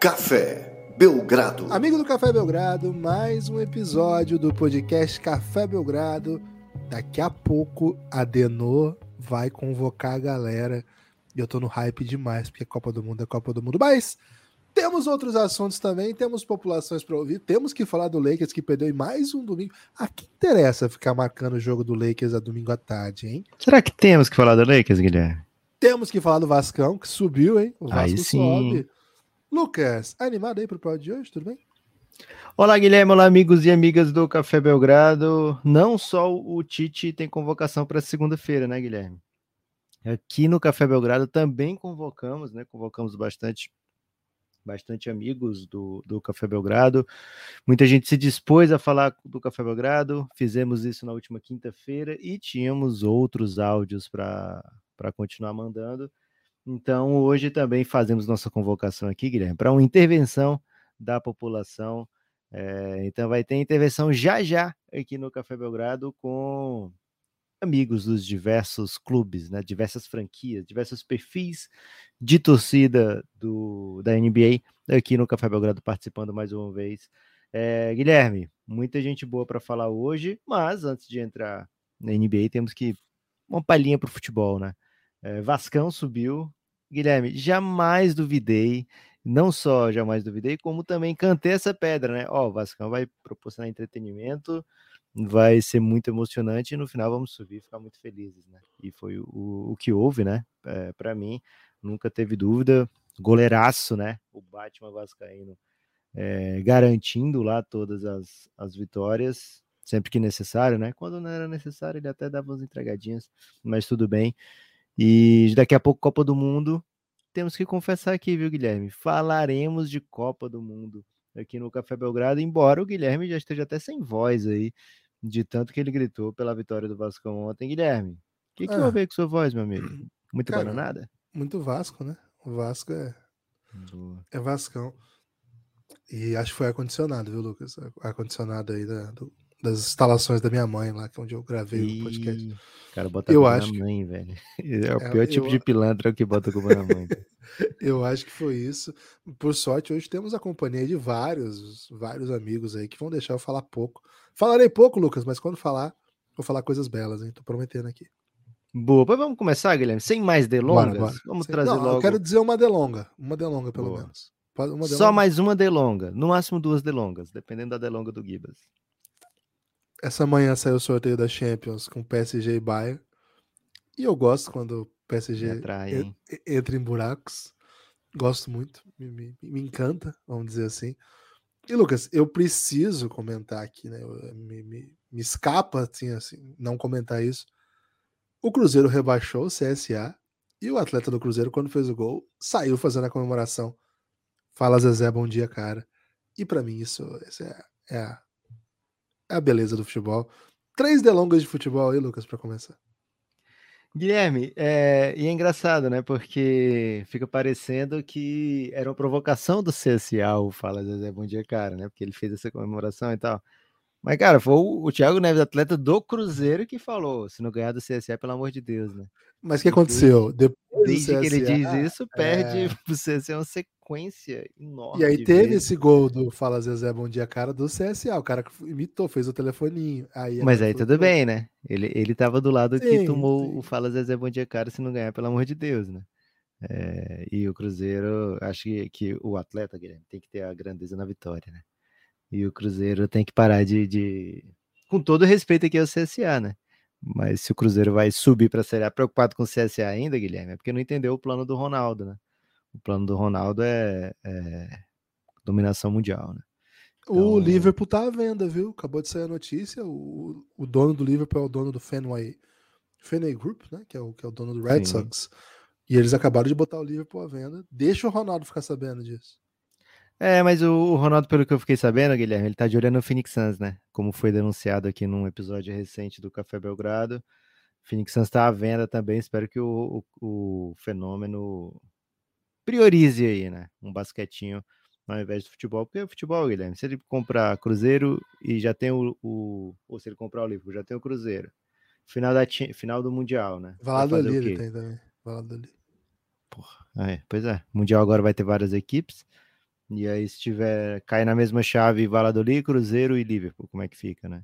Café Belgrado. Amigo do Café Belgrado, mais um episódio do podcast Café Belgrado. Daqui a pouco a Denô vai convocar a galera. E eu tô no hype demais, porque Copa do Mundo é Copa do Mundo. Mas temos outros assuntos também, temos populações para ouvir, temos que falar do Lakers que perdeu em mais um domingo. A que interessa ficar marcando o jogo do Lakers a domingo à tarde, hein? Será que temos que falar do Lakers, Guilherme? Temos que falar do Vascão, que subiu, hein? O Vasco Aí sim. sobe. Lucas, animado aí pro pódio de hoje, tudo bem? Olá, Guilherme. Olá, amigos e amigas do Café Belgrado. Não só o Tite tem convocação para segunda-feira, né, Guilherme? Aqui no Café Belgrado também convocamos, né? Convocamos bastante bastante amigos do, do Café Belgrado. Muita gente se dispôs a falar do Café Belgrado. Fizemos isso na última quinta-feira e tínhamos outros áudios para continuar mandando. Então, hoje também fazemos nossa convocação aqui, Guilherme, para uma intervenção da população. É, então, vai ter intervenção já já aqui no Café Belgrado com amigos dos diversos clubes, né, diversas franquias, diversos perfis de torcida do, da NBA aqui no Café Belgrado participando mais uma vez. É, Guilherme, muita gente boa para falar hoje, mas antes de entrar na NBA temos que uma palhinha para o futebol, né? É, Vascão subiu. Guilherme, jamais duvidei, não só jamais duvidei, como também cantei essa pedra, né? Ó, o Vascão vai proporcionar entretenimento, vai ser muito emocionante e no final vamos subir e ficar muito felizes, né? E foi o, o que houve, né? É, para mim, nunca teve dúvida. Goleiraço, né? O Batman Vascaíno é, garantindo lá todas as, as vitórias, sempre que necessário, né? Quando não era necessário, ele até dava umas entregadinhas, mas tudo bem. E daqui a pouco, Copa do Mundo. Temos que confessar aqui, viu, Guilherme? Falaremos de Copa do Mundo aqui no Café Belgrado, embora o Guilherme já esteja até sem voz aí, de tanto que ele gritou pela vitória do Vasco ontem. Guilherme, o que, que ah, houve com sua voz, meu amigo? Muito cara, bananada? Muito Vasco, né? O Vasco é. Boa. É Vascão. E acho que foi ar-condicionado, viu, Lucas? Ar-condicionado aí da, do, das instalações da minha mãe lá, que é onde eu gravei e... o podcast. Cara, bota eu acho na mãe, velho. É o é, pior tipo eu... de pilantra que bota a culpa na mãe. eu acho que foi isso. Por sorte, hoje temos a companhia de vários, vários amigos aí que vão deixar eu falar pouco. Falarei pouco, Lucas, mas quando falar, vou falar coisas belas, hein? Tô prometendo aqui. Boa, pois vamos começar, Guilherme, sem mais delongas. Bora, bora. Vamos sem... trazer Não, logo. Eu quero dizer uma delonga, uma delonga pelo Boa. menos. Só mais uma delonga, no máximo duas delongas, dependendo da delonga do Gibas. Essa manhã saiu o sorteio da Champions com PSG e Bayern. E eu gosto quando o PSG atrai, entra em buracos. Gosto muito, me, me, me, encanta, vamos dizer assim. E Lucas, eu preciso comentar aqui, né? Me, me, me escapa assim, assim, não comentar isso. O Cruzeiro rebaixou o CSA e o atleta do Cruzeiro, quando fez o gol, saiu fazendo a comemoração. Fala Zezé, bom dia, cara. E para mim, isso, isso é, é, a, é a beleza do futebol. Três delongas de futebol aí, Lucas, para começar. Guilherme, é, e é engraçado, né? Porque fica parecendo que era uma provocação do CSA, o Fala Zezé Bom Dia Cara, né? Porque ele fez essa comemoração e tal. Mas, cara, foi o, o Thiago Neves, atleta do Cruzeiro, que falou: se não ganhar do CSA, pelo amor de Deus, né? Mas o que aconteceu? Depois desde CSA, que ele diz isso, perde é... pro CSA uma sequência enorme. E aí teve vezes. esse gol do Fala Zezé Bom Dia Cara do CSA. O cara que imitou, fez o telefoninho. Aí Mas aí tudo bem, né? Ele, ele tava do lado sim, que tomou sim. o Fala Zezé Bom Dia Cara se não ganhar, pelo amor de Deus, né? É, e o Cruzeiro, acho que, que o atleta, Guilherme, tem que ter a grandeza na vitória, né? E o Cruzeiro tem que parar de, de... Com todo respeito aqui ao CSA, né? Mas se o Cruzeiro vai subir para a Série A preocupado com o CSA ainda, Guilherme, é porque não entendeu o plano do Ronaldo, né? O plano do Ronaldo é, é dominação mundial, né? Então... O Liverpool tá à venda, viu? Acabou de sair a notícia. O, o dono do Liverpool é o dono do Fenway, Fenway Group, né? Que é o, que é o dono do Red Sim. Sox. E eles acabaram de botar o Liverpool à venda. Deixa o Ronaldo ficar sabendo disso. É, mas o Ronaldo, pelo que eu fiquei sabendo, Guilherme, ele tá de olho no Phoenix Suns, né? Como foi denunciado aqui num episódio recente do Café Belgrado. Phoenix Suns tá à venda também. Espero que o, o, o fenômeno priorize aí, né? Um basquetinho ao invés do futebol. Porque o futebol, Guilherme, se ele comprar Cruzeiro e já tem o. o ou se ele comprar o Liverpool, já tem o Cruzeiro. Final, da, final do Mundial, né? Valladolid tem também. Valladolid. Porra, é, pois é. Mundial agora vai ter várias equipes. E aí, se tiver, cair na mesma chave Valladolid, Cruzeiro e Liverpool, como é que fica, né?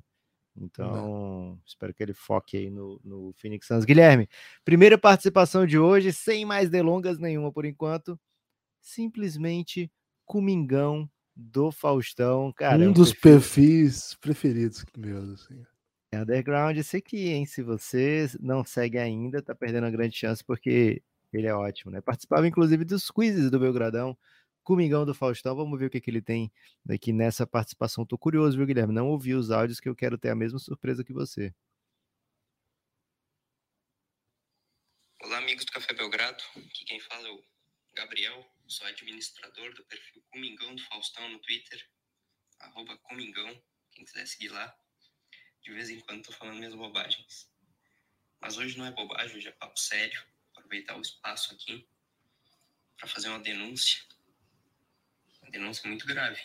Então, Não. espero que ele foque aí no, no Phoenix Suns. Guilherme, primeira participação de hoje, sem mais delongas nenhuma por enquanto. Simplesmente Comingão do Faustão. Cara, um, dos perfis preferidos meus, assim. É underground esse aqui, hein? Se você não segue ainda, tá perdendo uma grande chance, porque ele é ótimo, né? Participava, inclusive, dos quizzes do Belgradão, Comingão do Faustão. Vamos ver o que, que ele tem aqui nessa participação. Tô curioso, viu, Guilherme? Não ouvi os áudios que eu quero ter a mesma surpresa que você. Olá, amigos do Café Belgrado. Aqui quem fala é o Gabriel, sou administrador do perfil Comingão do Faustão no Twitter, arroba Comingão, quem quiser seguir lá. De vez em quando tô falando minhas bobagens. Mas hoje não é bobagem, hoje é papo sério. Aproveitar o espaço aqui para fazer uma denúncia. Denúncia muito grave.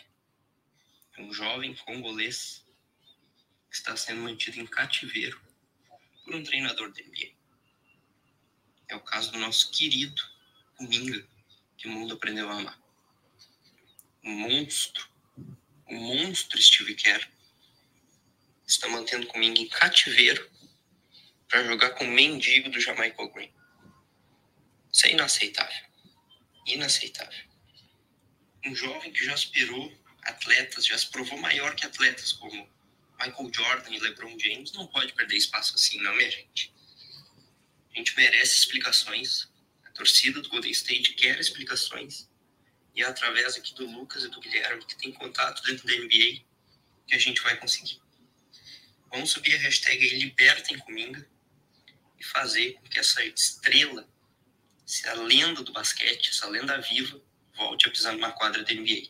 É um jovem congolês que está sendo mantido em cativeiro por um treinador da NBA. É o caso do nosso querido Minga, que o mundo aprendeu a amar. Um monstro, um monstro Steve Kerr está mantendo comigo em cativeiro para jogar com o mendigo do Jamaica Green. Isso é inaceitável. Inaceitável. Um jovem que já aspirou atletas, já se provou maior que atletas como Michael Jordan e LeBron James, não pode perder espaço assim, não, minha gente. A gente merece explicações torcida do Golden State quer explicações e é através aqui do Lucas e do Guilherme, que tem contato dentro da NBA, que a gente vai conseguir. Vamos subir a hashtag Libertem Cominga e fazer com que essa estrela, essa lenda do basquete, essa lenda viva, volte a pisar numa quadra da NBA.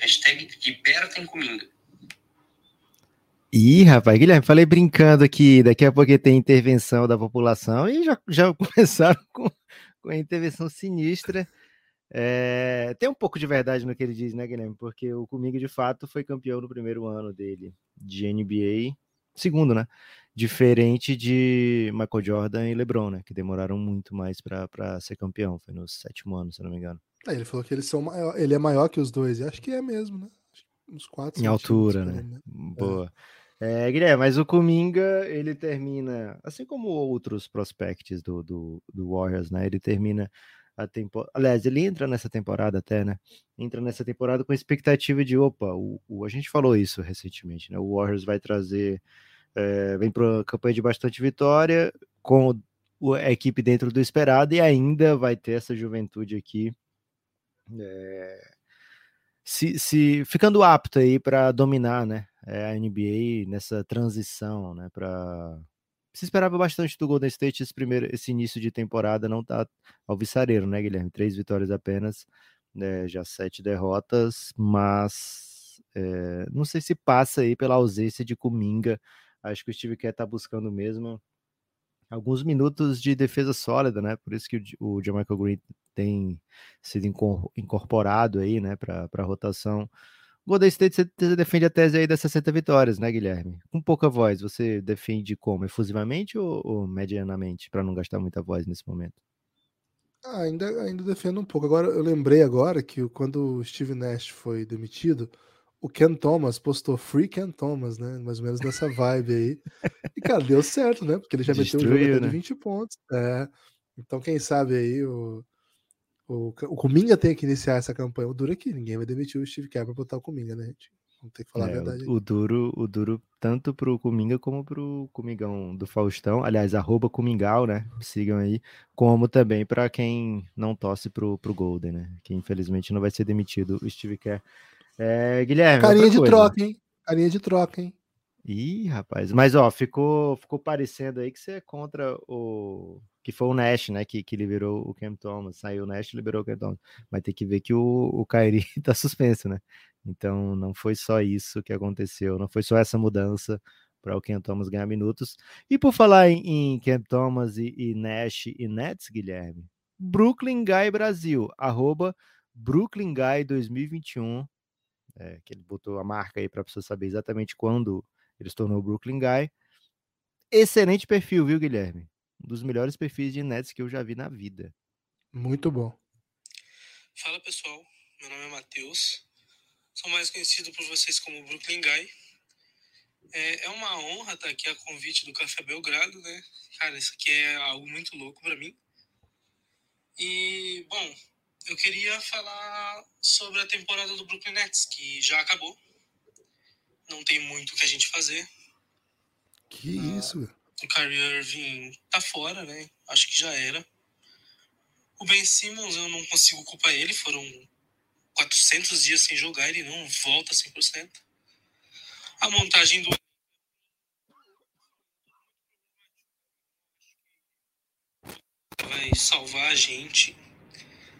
Hashtag Libertem Cominga. Ih, rapaz, Guilherme, falei brincando aqui, daqui a pouco tem intervenção da população e já, já começaram com, com a intervenção sinistra. É, tem um pouco de verdade no que ele diz, né, Guilherme? Porque o Comigo, de fato, foi campeão no primeiro ano dele de NBA, segundo, né? Diferente de Michael Jordan e LeBron, né? Que demoraram muito mais para ser campeão. Foi no sétimo ano, se não me engano. É, ele falou que eles são maior, ele é maior que os dois, e acho que é mesmo, né? Uns quatro. Em altura, né? né? Boa. É. É, Guilherme, mas o Kuminga, ele termina, assim como outros prospects do, do, do Warriors, né? Ele termina a temporada. Aliás, ele entra nessa temporada até, né? Entra nessa temporada com a expectativa de, opa, o, o, a gente falou isso recentemente, né? O Warriors vai trazer. É, vem para uma campanha de bastante vitória, com a equipe dentro do esperado, e ainda vai ter essa juventude aqui. É, se, se ficando apta aí para dominar, né? é, a NBA nessa transição, né? Para se esperava bastante do Golden State esse primeiro, esse início de temporada não tá alvissareiro, né, Guilherme? Três vitórias apenas, né, já sete derrotas, mas é, não sei se passa aí pela ausência de Kuminga. Acho que o Steve Kerr tá buscando mesmo alguns minutos de defesa sólida, né? Por isso que o, o Jamaica Green tem sido incorporado aí, né, para a rotação. Golden State, você defende a tese aí das 60 vitórias, né, Guilherme? Com pouca voz, você defende como? Efusivamente ou, ou medianamente, para não gastar muita voz nesse momento? Ah, ainda, ainda defendo um pouco. Agora, eu lembrei agora que quando o Steve Nash foi demitido, o Ken Thomas postou Free Ken Thomas, né? Mais ou menos nessa vibe aí. E, cara, deu certo, né? Porque ele já Destruiu, meteu o jogo né? de 20 pontos. É. Então, quem sabe aí o, o, o Cominga tem que iniciar essa campanha. O duro é que ninguém vai demitir o Steve Kerr pra botar o Cominga, né, gente? Vamos ter que falar é, a verdade. O, o, duro, o duro tanto pro Cominga como pro Comingão do Faustão. Aliás, arroba Comingal, né? Sigam aí. Como também para quem não torce pro, pro Golden, né? Que infelizmente não vai ser demitido o Steve Kerr. É, Guilherme. Carinha de coisa. troca, hein? Carinha de troca, hein? Ih, rapaz. Mas, ó, ficou, ficou parecendo aí que você é contra o que foi o Nash, né, que, que liberou o Cam Thomas, saiu o Nash liberou o Cam Thomas, mas tem que ver que o, o Kyrie tá suspenso, né, então não foi só isso que aconteceu, não foi só essa mudança para o Cam Thomas ganhar minutos, e por falar em, em Cam Thomas e, e Nash e Nets, Guilherme, Brooklyn Guy Brasil, arroba Brooklyn Guy 2021, é, que ele botou a marca aí para a pessoa saber exatamente quando ele se tornou Brooklyn Guy, excelente perfil, viu, Guilherme? Um dos melhores perfis de Nets que eu já vi na vida. Muito bom. Fala pessoal, Meu nome é Matheus. Sou mais conhecido por vocês como Brooklyn Guy. É, é uma honra estar aqui a convite do Café Belgrado, né? Cara, isso aqui é algo muito louco para mim. E, bom, eu queria falar sobre a temporada do Brooklyn Nets, que já acabou. Não tem muito o que a gente fazer. Que uh, isso? O Kyrie Irving tá fora, né? Acho que já era. O Ben Simmons, eu não consigo culpar ele. Foram 400 dias sem jogar, ele não volta 100%. A montagem do vai salvar a gente.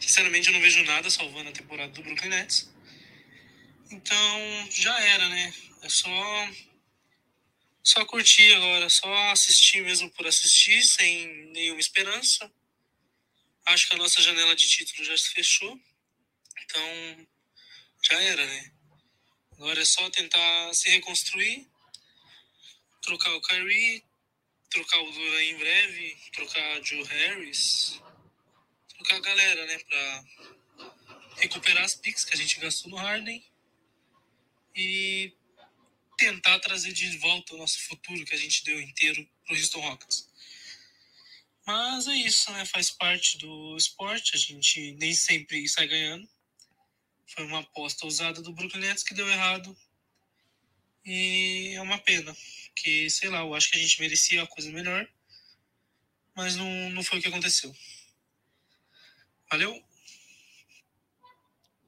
Sinceramente, eu não vejo nada salvando a temporada do Brooklyn Nets. Então, já era, né? É só só curtir agora, só assistir mesmo por assistir, sem nenhuma esperança. Acho que a nossa janela de título já se fechou. Então, já era, né? Agora é só tentar se reconstruir, trocar o Kyrie, trocar o Duran em breve, trocar o Joe Harris, trocar a galera, né? Pra recuperar as picks que a gente gastou no Harden e tentar trazer de volta o nosso futuro que a gente deu inteiro pro Houston Rockets. Mas é isso, né? Faz parte do esporte, a gente nem sempre sai ganhando. Foi uma aposta ousada do Brooklyn Nets que deu errado. E é uma pena, que sei lá, eu acho que a gente merecia uma coisa melhor, mas não, não foi o que aconteceu. Valeu!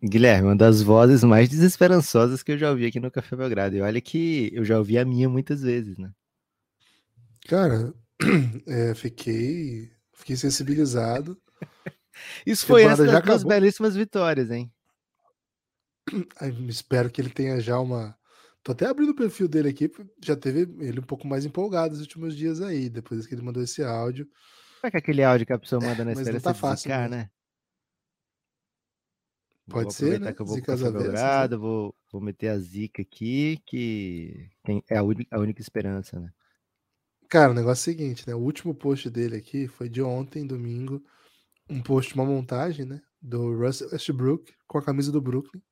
Guilherme, uma das vozes mais desesperançosas que eu já ouvi aqui no Café Belgrado. E olha que eu já ouvi a minha muitas vezes, né? Cara, é, fiquei, fiquei sensibilizado. Isso foi antes das belíssimas vitórias, hein? espero que ele tenha já uma. Tô até abrindo o perfil dele aqui, já teve ele um pouco mais empolgado nos últimos dias aí, depois que ele mandou esse áudio. Será que aquele áudio que a pessoa manda é, na esperança tá fácil, né? Pode vou ser, né? Que eu vou Zica Belgrado, vou, vou meter a zica aqui, que tem, é a única, a única esperança, né? Cara, o negócio é o seguinte, né? O último post dele aqui foi de ontem, domingo, um post, uma montagem, né? Do Russell Westbrook com a camisa do Brooklyn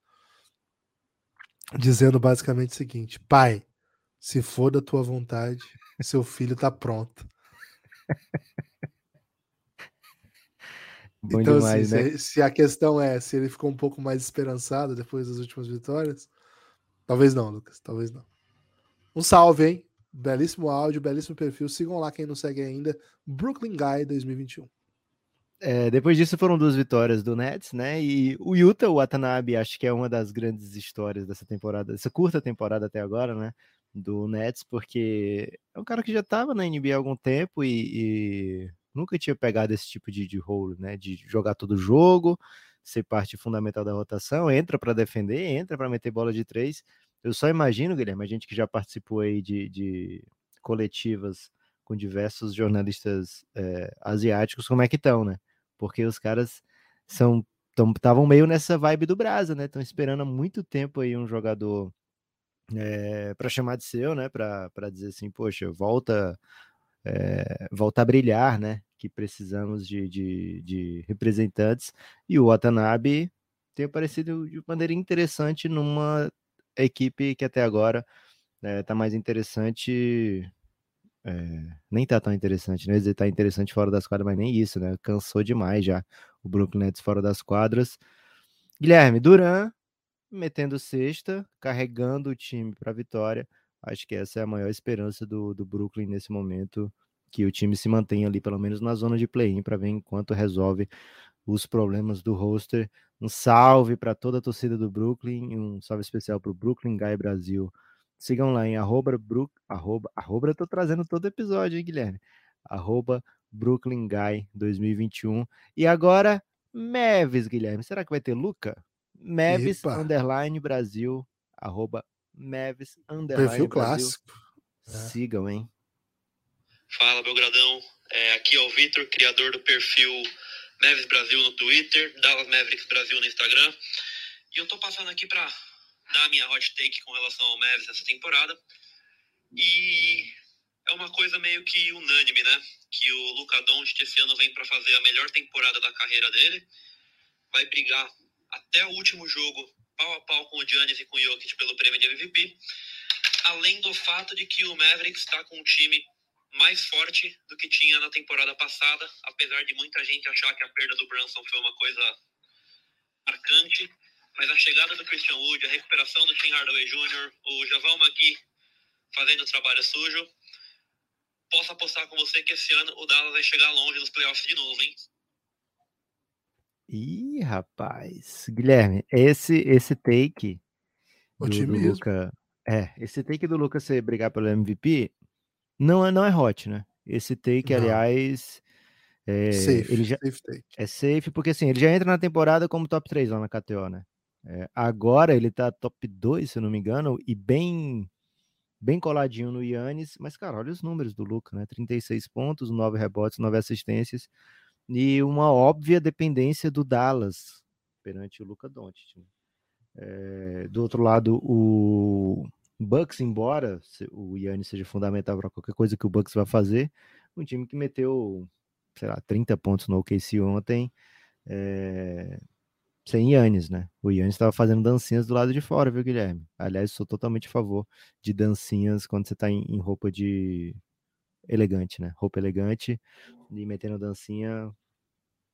dizendo basicamente o seguinte: Pai, se for da tua vontade, seu filho tá pronto. Bom então, assim, demais, assim, né? se, se, a questão é se ele ficou um pouco mais esperançado depois das últimas vitórias, talvez não, Lucas, talvez não. Um salve, hein? Belíssimo áudio, belíssimo perfil. Sigam lá quem não segue ainda. Brooklyn Guy 2021. É, depois disso foram duas vitórias do Nets, né? E o Utah, o Watanabe, acho que é uma das grandes histórias dessa temporada, dessa curta temporada até agora, né? Do Nets, porque é um cara que já estava na NBA há algum tempo e, e nunca tinha pegado esse tipo de, de role, né? De jogar todo jogo, ser parte fundamental da rotação, entra para defender, entra para meter bola de três. Eu só imagino, Guilherme, a gente que já participou aí de, de coletivas com diversos jornalistas é, asiáticos, como é que estão, né? porque os caras são estavam meio nessa vibe do Brasa, né? Estão esperando há muito tempo aí um jogador é, eh, para chamar de seu, né? Para dizer assim, poxa, volta é, volta a brilhar, né? Que precisamos de, de, de representantes. E o Watanabe tem aparecido de maneira interessante numa equipe que até agora está eh, mais interessante é, nem tá tão interessante, né? Ele tá interessante fora das quadras, mas nem isso, né? Cansou demais já o Brooklyn Nets fora das quadras. Guilherme, Duran metendo sexta, carregando o time para vitória. Acho que essa é a maior esperança do, do Brooklyn nesse momento, que o time se mantenha ali pelo menos na zona de play-in para ver enquanto resolve os problemas do roster. Um salve para toda a torcida do Brooklyn, um salve especial para o Brooklyn Guy Brasil Sigam lá em arroba, Brook, arroba, arroba, eu tô trazendo todo episódio, hein, Guilherme? Arroba Brooklyn Guy 2021. E agora, Meves, Guilherme. Será que vai ter Luca? Meves Epa. underline Brasil, arroba Meves underline Perfil Brasil. clássico. É. Sigam, hein? Fala, Belgradão. É, aqui é o Vitor, criador do perfil Meves Brasil no Twitter, Dallas Mavericks Brasil no Instagram. E eu tô passando aqui para dar a minha hot take com relação ao Mavis essa temporada. E é uma coisa meio que unânime, né? Que o Luca Doncic esse ano vem para fazer a melhor temporada da carreira dele. Vai brigar até o último jogo pau a pau com o Giannis e com o Jokic pelo prêmio de MVP, além do fato de que o Mavericks está com um time mais forte do que tinha na temporada passada, apesar de muita gente achar que a perda do Brunson foi uma coisa marcante, mas a chegada do Christian Wood, a recuperação do Tim Hardaway Jr., o Javal Magui fazendo o trabalho sujo, posso apostar com você que esse ano o Dallas vai chegar longe nos playoffs de novo, hein? Ih, rapaz. Guilherme, esse esse take do, do Luca, é, esse take do Lucas ser brigar pelo MVP não é não é hot, né? Esse take, não. aliás, é, safe, ele já, safe take. é safe porque assim, ele já entra na temporada como top 3 lá na KTO, né? É, agora ele tá top 2, se eu não me engano, e bem bem coladinho no Yannis, mas cara, olha os números do Luca, né? 36 pontos, 9 rebotes, 9 assistências e uma óbvia dependência do Dallas perante o Luca Doncic. É, do outro lado, o Bucks, embora o Yannis seja fundamental para qualquer coisa que o Bucks vai fazer, um time que meteu, sei lá, 30 pontos no OKC ontem, é, sem Yannis, né? O Yannis estava fazendo dancinhas do lado de fora, viu, Guilherme? Aliás, sou totalmente a favor de dancinhas quando você está em, em roupa de elegante, né? Roupa elegante e metendo dancinha.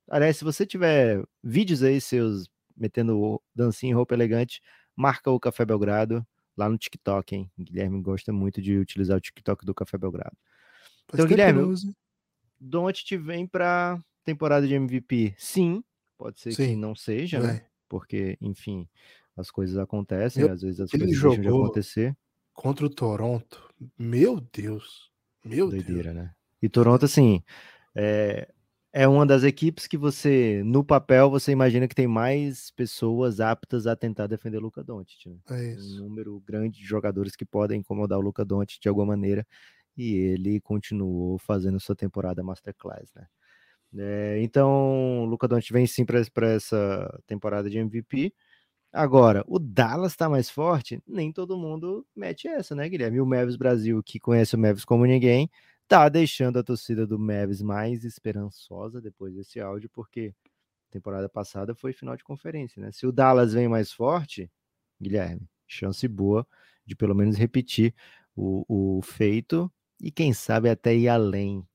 Aliás, se você tiver vídeos aí seus metendo dancinha em roupa elegante, marca o Café Belgrado lá no TikTok, hein? Guilherme gosta muito de utilizar o TikTok do Café Belgrado. Então, Guilherme, Don't vem para temporada de MVP? Sim, pode ser Sim. que não seja, né? Porque, enfim, as coisas acontecem, Eu, às vezes as coisas deixam de acontecer. Contra o Toronto, meu Deus. Meu Doideira, Deus. né? E Toronto, assim, é, é uma das equipes que você, no papel, você imagina que tem mais pessoas aptas a tentar defender o Luca Doncic. Né? É isso. Um número grande de jogadores que podem incomodar o Luca Doncic de alguma maneira. E ele continuou fazendo sua temporada masterclass, né? É, então, o Luca Doncic vem sim para essa temporada de MVP. Agora, o Dallas está mais forte, nem todo mundo mete essa, né, Guilherme? E o Mavis Brasil, que conhece o Mavis como ninguém, tá deixando a torcida do Mavis mais esperançosa depois desse áudio, porque temporada passada foi final de conferência, né? Se o Dallas vem mais forte, Guilherme, chance boa de pelo menos repetir o, o feito e quem sabe até ir além.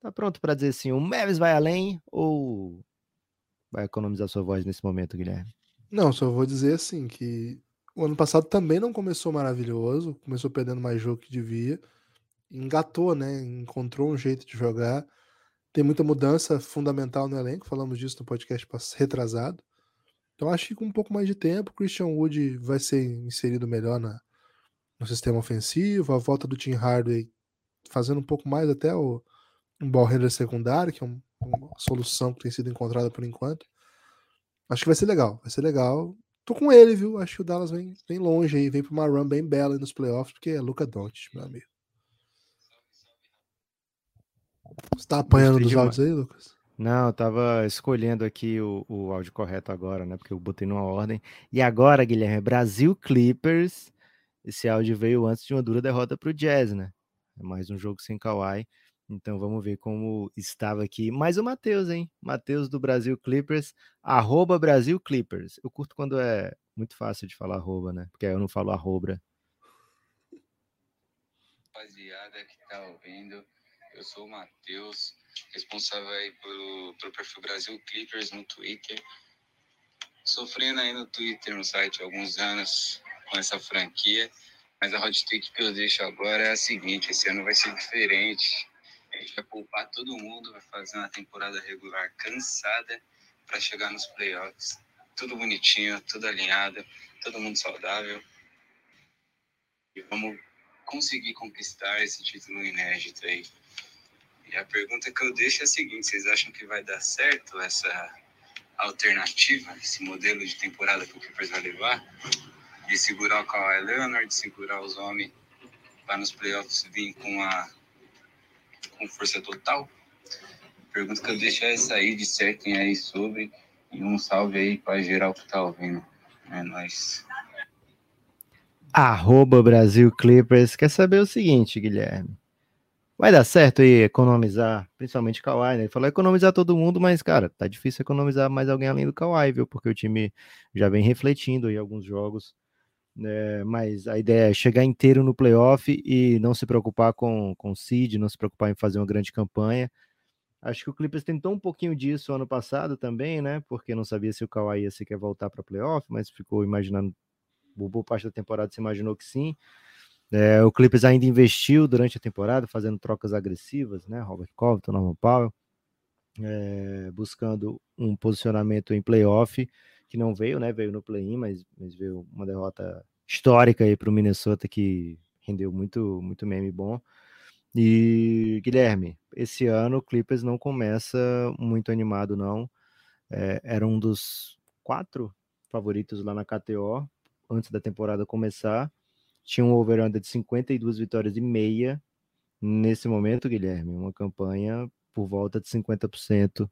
Tá pronto para dizer assim, o Mavis vai além ou vai economizar sua voz nesse momento, Guilherme? Não, só vou dizer assim que o ano passado também não começou maravilhoso, começou perdendo mais jogo que devia, engatou, né? Encontrou um jeito de jogar. Tem muita mudança fundamental no elenco, falamos disso no podcast retrasado. Então acho que com um pouco mais de tempo, Christian Wood vai ser inserido melhor na, no sistema ofensivo, a volta do Tim Hardaway fazendo um pouco mais até o um ball handler secundário, que é um, uma solução que tem sido encontrada por enquanto. Acho que vai ser legal, vai ser legal. Tô com ele, viu? Acho que o Dallas vem, vem longe aí, vem pra uma run bem bela nos playoffs, porque é Luca Doncic, meu amigo. Você tá apanhando dos áudios aí, Lucas? Não, eu tava escolhendo aqui o, o áudio correto agora, né? Porque eu botei numa ordem. E agora, Guilherme, Brasil Clippers. Esse áudio veio antes de uma dura derrota pro Jazz, né? É mais um jogo sem Kawhi. Então vamos ver como estava aqui. Mais o Matheus, hein? Matheus do Brasil Clippers, arroba Brasil Clippers. Eu curto quando é muito fácil de falar arroba, né? Porque aí eu não falo arroba. Rapaziada que tá ouvindo, eu sou o Matheus, responsável aí pelo, pelo perfil Brasil Clippers no Twitter. Sofrendo aí no Twitter, no site, há alguns anos com essa franquia. Mas a hot take que eu deixo agora é a seguinte: esse ano vai ser diferente a gente vai poupar todo mundo, vai fazer uma temporada regular cansada para chegar nos playoffs. Tudo bonitinho, tudo alinhado, todo mundo saudável. E vamos conseguir conquistar esse título inédito aí. E a pergunta que eu deixo é a seguinte: vocês acham que vai dar certo essa alternativa, esse modelo de temporada que o Clippers vai levar? De segurar o Kawhi Leonard, de segurar os homens para nos playoffs vir com a com força total? Pergunta que eu deixo é essa aí, dissertem aí sobre. E um salve aí para geral que tá ouvindo. É nóis. Arroba Brasil Clippers. Quer saber o seguinte, Guilherme? Vai dar certo aí economizar, principalmente Kawhi, né? Ele falou economizar todo mundo, mas, cara, tá difícil economizar mais alguém além do Kawhi, viu? Porque o time já vem refletindo aí alguns jogos. Né? Mas a ideia é chegar inteiro no playoff e não se preocupar com, com seed, não se preocupar em fazer uma grande campanha. Acho que o Clippers tentou um pouquinho disso ano passado também, né? Porque não sabia se o Kawhi ia sequer voltar para playoff, mas ficou imaginando, boa parte da temporada se imaginou que sim. É, o Clippers ainda investiu durante a temporada, fazendo trocas agressivas, né? Robert Covington, Norman Powell, é, buscando um posicionamento em playoff que não veio, né? Veio no play-in, mas, mas veio uma derrota histórica aí para o Minnesota que rendeu muito, muito meme bom. E Guilherme, esse ano o Clippers não começa muito animado, não. É, era um dos quatro favoritos lá na KTO antes da temporada começar tinha um over-under de 52 vitórias e meia nesse momento, Guilherme, uma campanha por volta de 50%.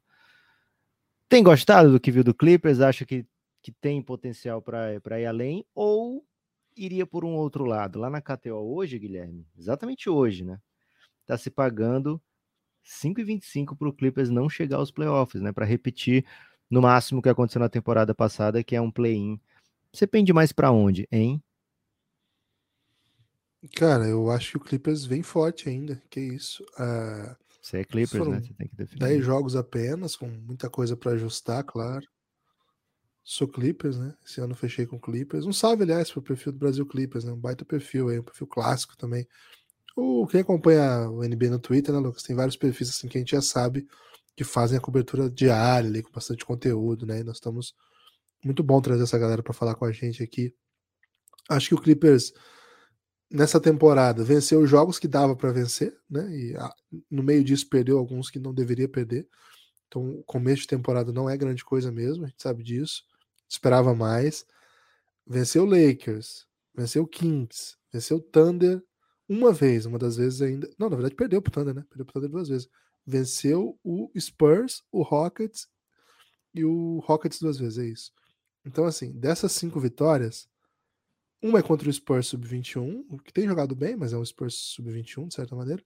Tem gostado do que viu do Clippers? Acha que, que tem potencial para ir além? Ou iria por um outro lado? Lá na KTO hoje, Guilherme, exatamente hoje, né? Está se pagando 5,25 para o Clippers não chegar aos playoffs, né? Para repetir no máximo o que aconteceu na temporada passada, que é um play-in. Você pende mais para onde, hein? Cara, eu acho que o Clippers vem forte ainda. Que isso. Uh, Você é Clippers, né? Você tem que definir. 10 jogos apenas, com muita coisa para ajustar, claro. Sou Clippers, né? Esse ano fechei com Clippers. Um salve, aliás, pro perfil do Brasil Clippers, né? Um baita perfil aí, um perfil clássico também. O, quem acompanha o NBA no Twitter, né, Lucas? Tem vários perfis assim que a gente já sabe que fazem a cobertura diária ali, com bastante conteúdo, né? E nós estamos. Muito bom trazer essa galera para falar com a gente aqui. Acho que o Clippers nessa temporada venceu os jogos que dava para vencer, né? E a, no meio disso perdeu alguns que não deveria perder. Então, o começo de temporada não é grande coisa mesmo, a gente sabe disso. Esperava mais. Venceu o Lakers, venceu o Kings, venceu o Thunder uma vez, uma das vezes ainda. Não, na verdade perdeu pro Thunder, né? Perdeu pro Thunder duas vezes. Venceu o Spurs, o Rockets e o Rockets duas vezes, é isso. Então, assim, dessas cinco vitórias, uma é contra o Spurs sub-21, que tem jogado bem, mas é um Spurs sub-21, de certa maneira.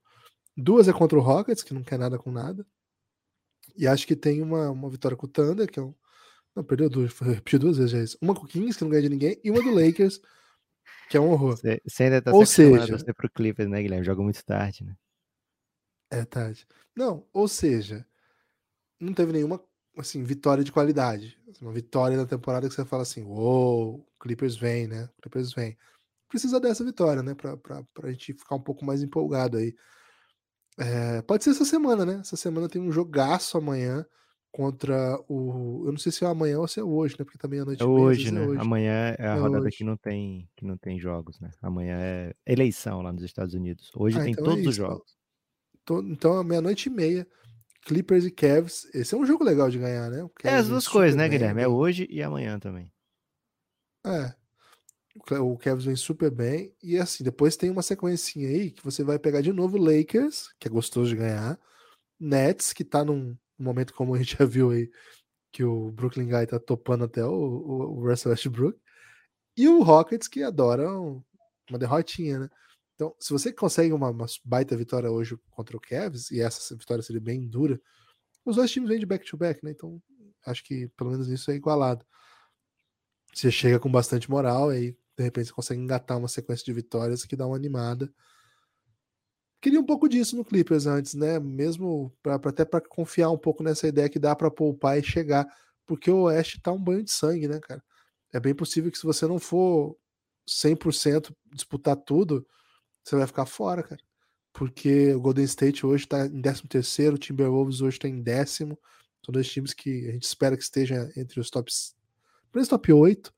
Duas é contra o Rockets, que não quer nada com nada. E acho que tem uma, uma vitória com o Thunder, que é um. Não, perdeu duas, repetiu duas vezes já isso. Uma com o Kings, que não ganha de ninguém, e uma do Lakers, que é um horror. Você ainda tá ou seja, você pro Clippers, né, Guilherme? Joga muito tarde, né? É tarde. Não, ou seja, não teve nenhuma assim, vitória de qualidade. Uma vitória na temporada que você fala assim, uou, wow, Clippers vem, né? Clippers vem. Precisa dessa vitória, né? Pra, pra, pra gente ficar um pouco mais empolgado aí. É, pode ser essa semana, né? Essa semana tem um jogaço amanhã contra o. Eu não sei se é amanhã ou se é hoje, né? Porque também é noite. É hoje, né? É hoje. Amanhã é a é rodada hoje. que não tem que não tem jogos, né? Amanhã é eleição lá nos Estados Unidos. Hoje ah, tem então é todos é os jogos. Então, meia-noite e meia. Clippers e Cavs. Esse é um jogo legal de ganhar, né? É as duas coisas, né, Guilherme? É hoje e amanhã também. É. O Cavs vem super bem. E assim, depois tem uma sequência aí que você vai pegar de novo Lakers, que é gostoso de ganhar. Nets, que tá num momento como a gente já viu aí, que o Brooklyn Guy tá topando até o, o, o Russell Westbrook. E o Rockets, que adora uma derrotinha, né? Então, se você consegue uma, uma, baita vitória hoje contra o Cavs, e essa vitória seria bem dura, os dois times vêm de back-to-back, né? Então, acho que pelo menos isso é igualado. Você chega com bastante moral, e aí, de repente, você consegue engatar uma sequência de vitórias que dá uma animada. Queria um pouco disso no Clippers antes, né? Mesmo pra, pra até para confiar um pouco nessa ideia que dá para poupar e chegar, porque o Oeste tá um banho de sangue, né, cara? É bem possível que se você não for 100% disputar tudo, você vai ficar fora, cara. Porque o Golden State hoje está em 13 o Timberwolves hoje está em décimo. São dois times que a gente espera que estejam entre os tops, pelo top 8.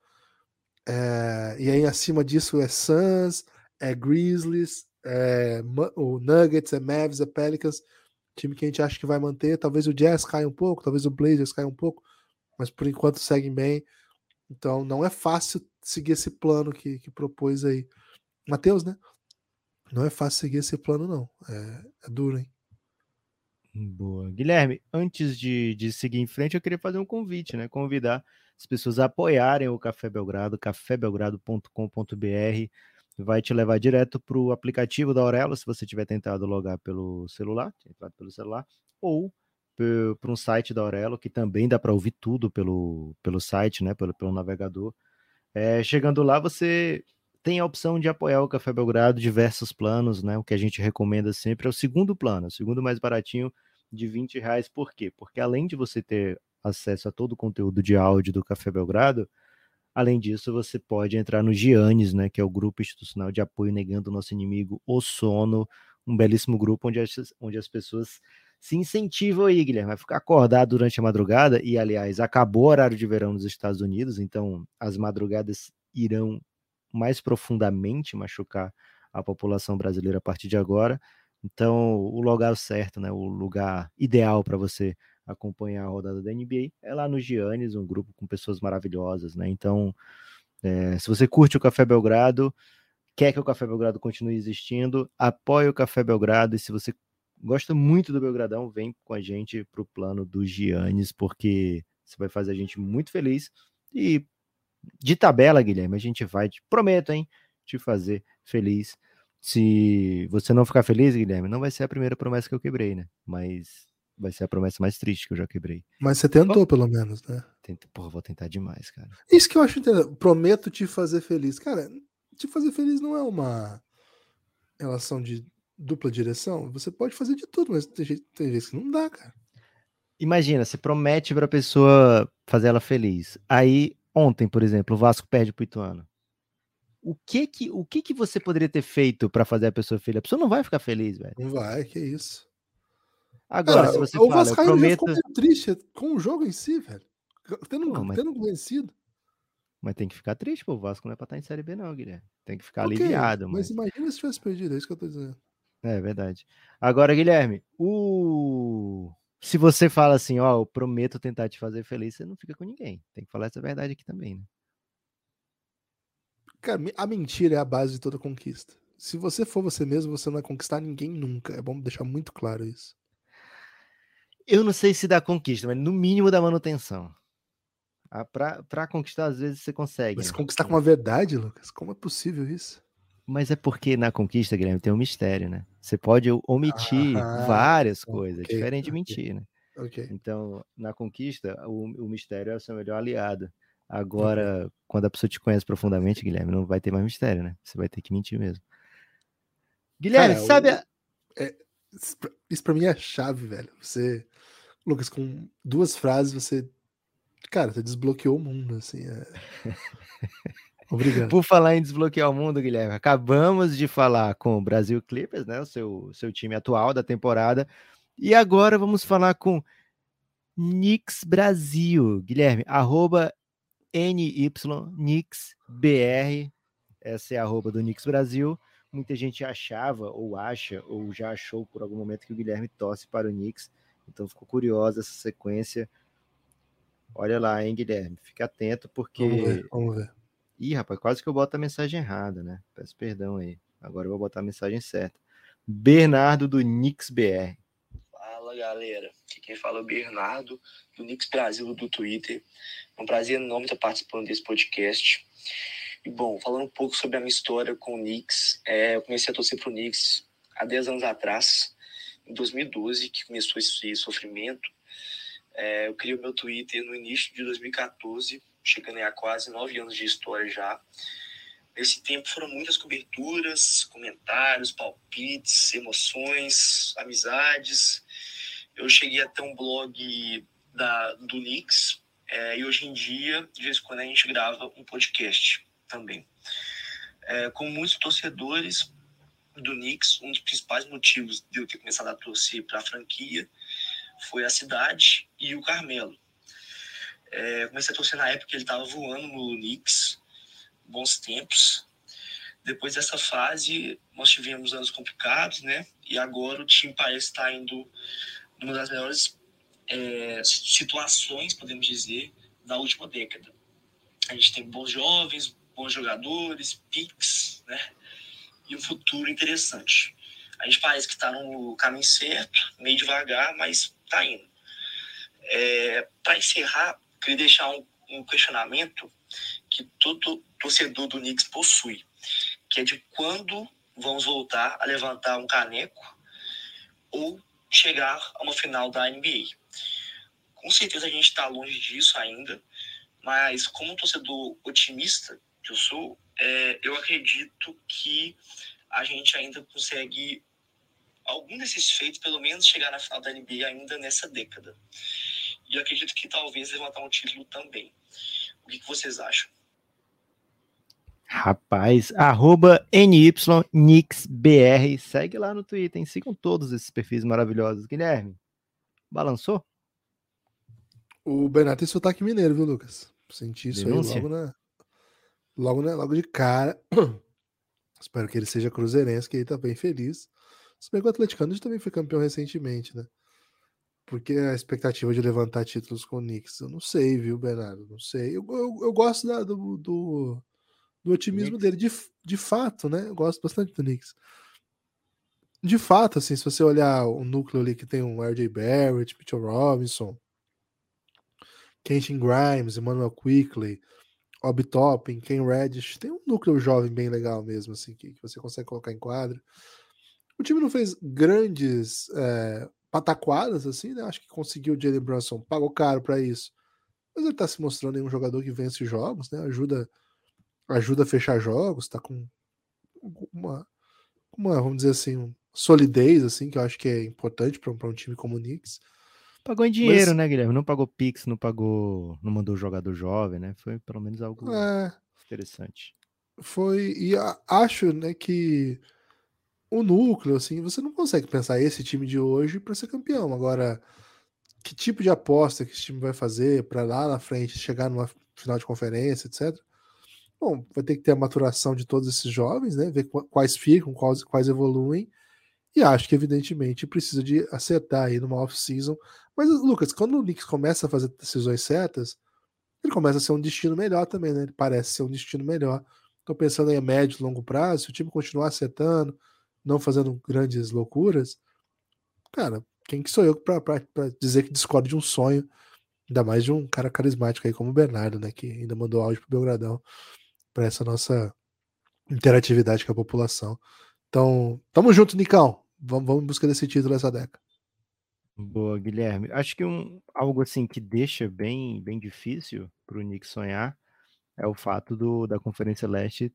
É, e aí acima disso é Suns, é Grizzlies, é, o Nuggets, é Mavs, é Pelicans. Time que a gente acha que vai manter. Talvez o Jazz caia um pouco, talvez o Blazers caia um pouco, mas por enquanto seguem bem. Então não é fácil seguir esse plano que, que propôs aí. Matheus, né? Não é fácil seguir esse plano, não. É, é duro, hein? Boa. Guilherme, antes de, de seguir em frente, eu queria fazer um convite, né? Convidar as pessoas a apoiarem o Café Belgrado, cafébelgrado.com.br. vai te levar direto para o aplicativo da Aurelo, se você tiver tentado logar pelo celular, entrado pelo celular, ou para um site da Aurelo, que também dá para ouvir tudo pelo, pelo site, né, pelo, pelo navegador. É, chegando lá, você tem a opção de apoiar o Café Belgrado, diversos planos, né? O que a gente recomenda sempre é o segundo plano, o segundo mais baratinho de 20 reais. Por quê? Porque além de você ter acesso a todo o conteúdo de áudio do Café Belgrado, além disso, você pode entrar no Giannis, né? Que é o grupo institucional de apoio negando o nosso inimigo, o sono, um belíssimo grupo onde as, onde as pessoas se incentivam aí, Guilherme, vai ficar acordado durante a madrugada, e aliás, acabou o horário de verão nos Estados Unidos, então as madrugadas irão mais profundamente machucar a população brasileira a partir de agora. Então, o lugar certo, né, o lugar ideal para você acompanhar a rodada da NBA é lá no Giannis, um grupo com pessoas maravilhosas, né? Então, é, se você curte o Café Belgrado, quer que o Café Belgrado continue existindo, apoie o Café Belgrado e se você gosta muito do Belgradão, vem com a gente para o plano do Giannis, porque você vai fazer a gente muito feliz e de tabela, Guilherme, a gente vai, te prometo, hein, te fazer feliz. Se você não ficar feliz, Guilherme, não vai ser a primeira promessa que eu quebrei, né? Mas vai ser a promessa mais triste que eu já quebrei. Mas você tentou, pelo menos, né? Tenta, porra, vou tentar demais, cara. Isso que eu acho entendeu? Prometo te fazer feliz. Cara, te fazer feliz não é uma relação de dupla direção. Você pode fazer de tudo, mas tem, tem vezes que não dá, cara. Imagina, você promete pra pessoa fazer ela feliz. Aí Ontem, por exemplo, o Vasco perde pro Ituano. O que que, o que que você poderia ter feito para fazer a pessoa feliz? A pessoa não vai ficar feliz, velho. Não vai, que isso. Agora, Cara, se você o fala, Vasco eu prometo... ficou triste com o jogo em si, velho. Tendo, Pô, mas... tendo vencido. Mas tem que ficar triste, pô. O Vasco não é pra estar em Série B, não, Guilherme. Tem que ficar okay, aliviado. Mas... mas imagina se tivesse perdido, é isso que eu tô dizendo. É verdade. Agora, Guilherme, o se você fala assim, ó, eu prometo tentar te fazer feliz, você não fica com ninguém. Tem que falar essa verdade aqui também, né? Cara, a mentira é a base de toda conquista. Se você for você mesmo, você não vai conquistar ninguém nunca. É bom deixar muito claro isso. Eu não sei se dá conquista, mas no mínimo dá manutenção. Ah, pra, pra conquistar, às vezes você consegue. Mas né? conquistar com a verdade, Lucas? Como é possível isso? Mas é porque na conquista, Guilherme, tem um mistério, né? Você pode omitir ah, várias coisas, okay, diferente de mentir, né? Okay. Então, na conquista, o, o, mistério é o seu melhor aliado. Agora, okay. quando a pessoa te conhece profundamente, Guilherme, não vai ter mais mistério, né? Você vai ter que mentir mesmo. Guilherme, Cara, sabe. A... É, isso pra mim é a chave, velho. Você, Lucas, com duas frases, você. Cara, você desbloqueou o mundo, assim. É... Obrigado. Por falar em desbloquear o mundo, Guilherme, acabamos de falar com o Brasil Clippers, né? O seu, seu time atual da temporada. E agora vamos falar com Nix Brasil. Guilherme, arroba NYNixBR. Essa é a arroba do Nix Brasil. Muita gente achava, ou acha, ou já achou por algum momento que o Guilherme torce para o Knicks. Então ficou curiosa essa sequência. Olha lá, hein, Guilherme? Fique atento, porque. Vamos ver, vamos ver. Ih, rapaz, quase que eu boto a mensagem errada, né? Peço perdão aí. Agora eu vou botar a mensagem certa. Bernardo do Nix BR. Fala, galera. Aqui quem fala é o Bernardo do Nix Brasil do Twitter. É um prazer enorme estar participando desse podcast. E bom, falando um pouco sobre a minha história com o Knicks, é, eu comecei a torcer pro Knicks há 10 anos atrás, em 2012, que começou esse sofrimento. É, eu criei o meu Twitter no início de 2014 chegando a quase nove anos de história já. Nesse tempo foram muitas coberturas, comentários, palpites, emoções, amizades. Eu cheguei até um blog da, do Nix é, e hoje em dia, de vez em quando, a gente grava um podcast também. É, com muitos torcedores do Knicks, um dos principais motivos de eu ter começado a torcer para a franquia foi a cidade e o Carmelo. É, comecei a torcer na época que ele estava voando no Knicks, bons tempos. Depois dessa fase, nós tivemos anos complicados, né? E agora o time parece estar indo numa das melhores é, situações, podemos dizer, da última década. A gente tem bons jovens, bons jogadores, picks, né? E um futuro interessante. A gente parece que está no caminho certo, meio devagar, mas está indo. É, Para encerrar, queria deixar um, um questionamento que todo torcedor do Knicks possui, que é de quando vamos voltar a levantar um caneco ou chegar a uma final da NBA. Com certeza a gente está longe disso ainda, mas como torcedor otimista que eu sou, é, eu acredito que a gente ainda consegue algum desses feitos, pelo menos chegar na final da NBA ainda nessa década. E eu acredito que talvez levantar um título também. O que, que vocês acham? Rapaz, arroba NYNixBR. Segue lá no Twitter, hein? Sigam todos esses perfis maravilhosos. Guilherme, balançou? O Bernardo tem sotaque mineiro, viu, Lucas? Senti isso Denúncia. aí logo na, logo, na, logo de cara. Espero que ele seja cruzeirense, que ele tá bem feliz. Se bem que o atleticano também foi campeão recentemente, né? Porque a expectativa de levantar títulos com o Knicks, eu não sei, viu, Bernardo? Não sei. Eu, eu, eu gosto da, do, do do otimismo dele. De, de fato, né? Eu gosto bastante do Knicks. De fato, assim, se você olhar o núcleo ali que tem um RJ Barrett, Mitchell Robinson, Kenshin Grimes, Emmanuel Quickly, Obi Toppin, Ken Reddish, tem um núcleo jovem bem legal mesmo, assim, que, que você consegue colocar em quadra. O time não fez grandes é, pataquadas, assim, né? Acho que conseguiu o Jalen Brunson, pagou caro para isso. Mas ele tá se mostrando aí um jogador que vence jogos, né? Ajuda ajuda a fechar jogos, tá com uma, uma vamos dizer assim, solidez, assim, que eu acho que é importante para um time como o Knicks. Pagou em dinheiro, Mas... né, Guilherme? Não pagou Pix, não pagou, não mandou jogador jovem, né? Foi pelo menos algo é, interessante. Foi, e a, acho, né, que o núcleo, assim, você não consegue pensar esse time de hoje para ser campeão. Agora, que tipo de aposta que esse time vai fazer para lá na frente chegar numa final de conferência, etc. Bom, vai ter que ter a maturação de todos esses jovens, né? Ver quais ficam, quais, quais evoluem. E acho que, evidentemente, precisa de acertar aí numa off-season. Mas, Lucas, quando o Knicks começa a fazer decisões certas, ele começa a ser um destino melhor também, né? Ele parece ser um destino melhor. Estou pensando em médio e longo prazo, se o time continuar acertando, não fazendo grandes loucuras, cara, quem que sou eu para dizer que discordo de um sonho, ainda mais de um cara carismático aí como o Bernardo, né? Que ainda mandou áudio pro Belgradão para essa nossa interatividade com a população. Então, tamo junto, Nicão. Vamos, vamos em busca desse título essa década. Boa, Guilherme. Acho que um, algo assim que deixa bem, bem difícil para o Nick sonhar é o fato do, da Conferência Leste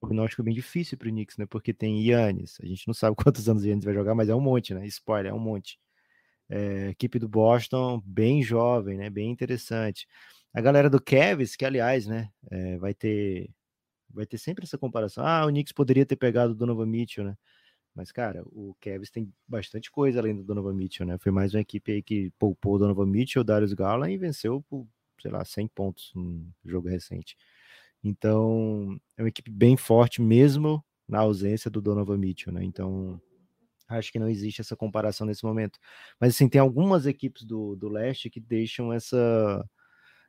prognóstico bem difícil para o Knicks, né? Porque tem Yannis, a gente não sabe quantos anos Yannis vai jogar, mas é um monte, né? Spoiler, é um monte. É, equipe do Boston, bem jovem, né? Bem interessante. A galera do Cavs, que aliás, né, é, vai ter vai ter sempre essa comparação. Ah, o Knicks poderia ter pegado o Donovan Mitchell, né? Mas, cara, o Cavs tem bastante coisa além do Donovan Mitchell, né? Foi mais uma equipe aí que poupou o Donovan Mitchell, o Darius Garland e venceu por, sei lá, 100 pontos no jogo recente. Então, é uma equipe bem forte mesmo na ausência do Donovan Mitchell, né? Então, acho que não existe essa comparação nesse momento. Mas, assim, tem algumas equipes do, do leste que deixam essa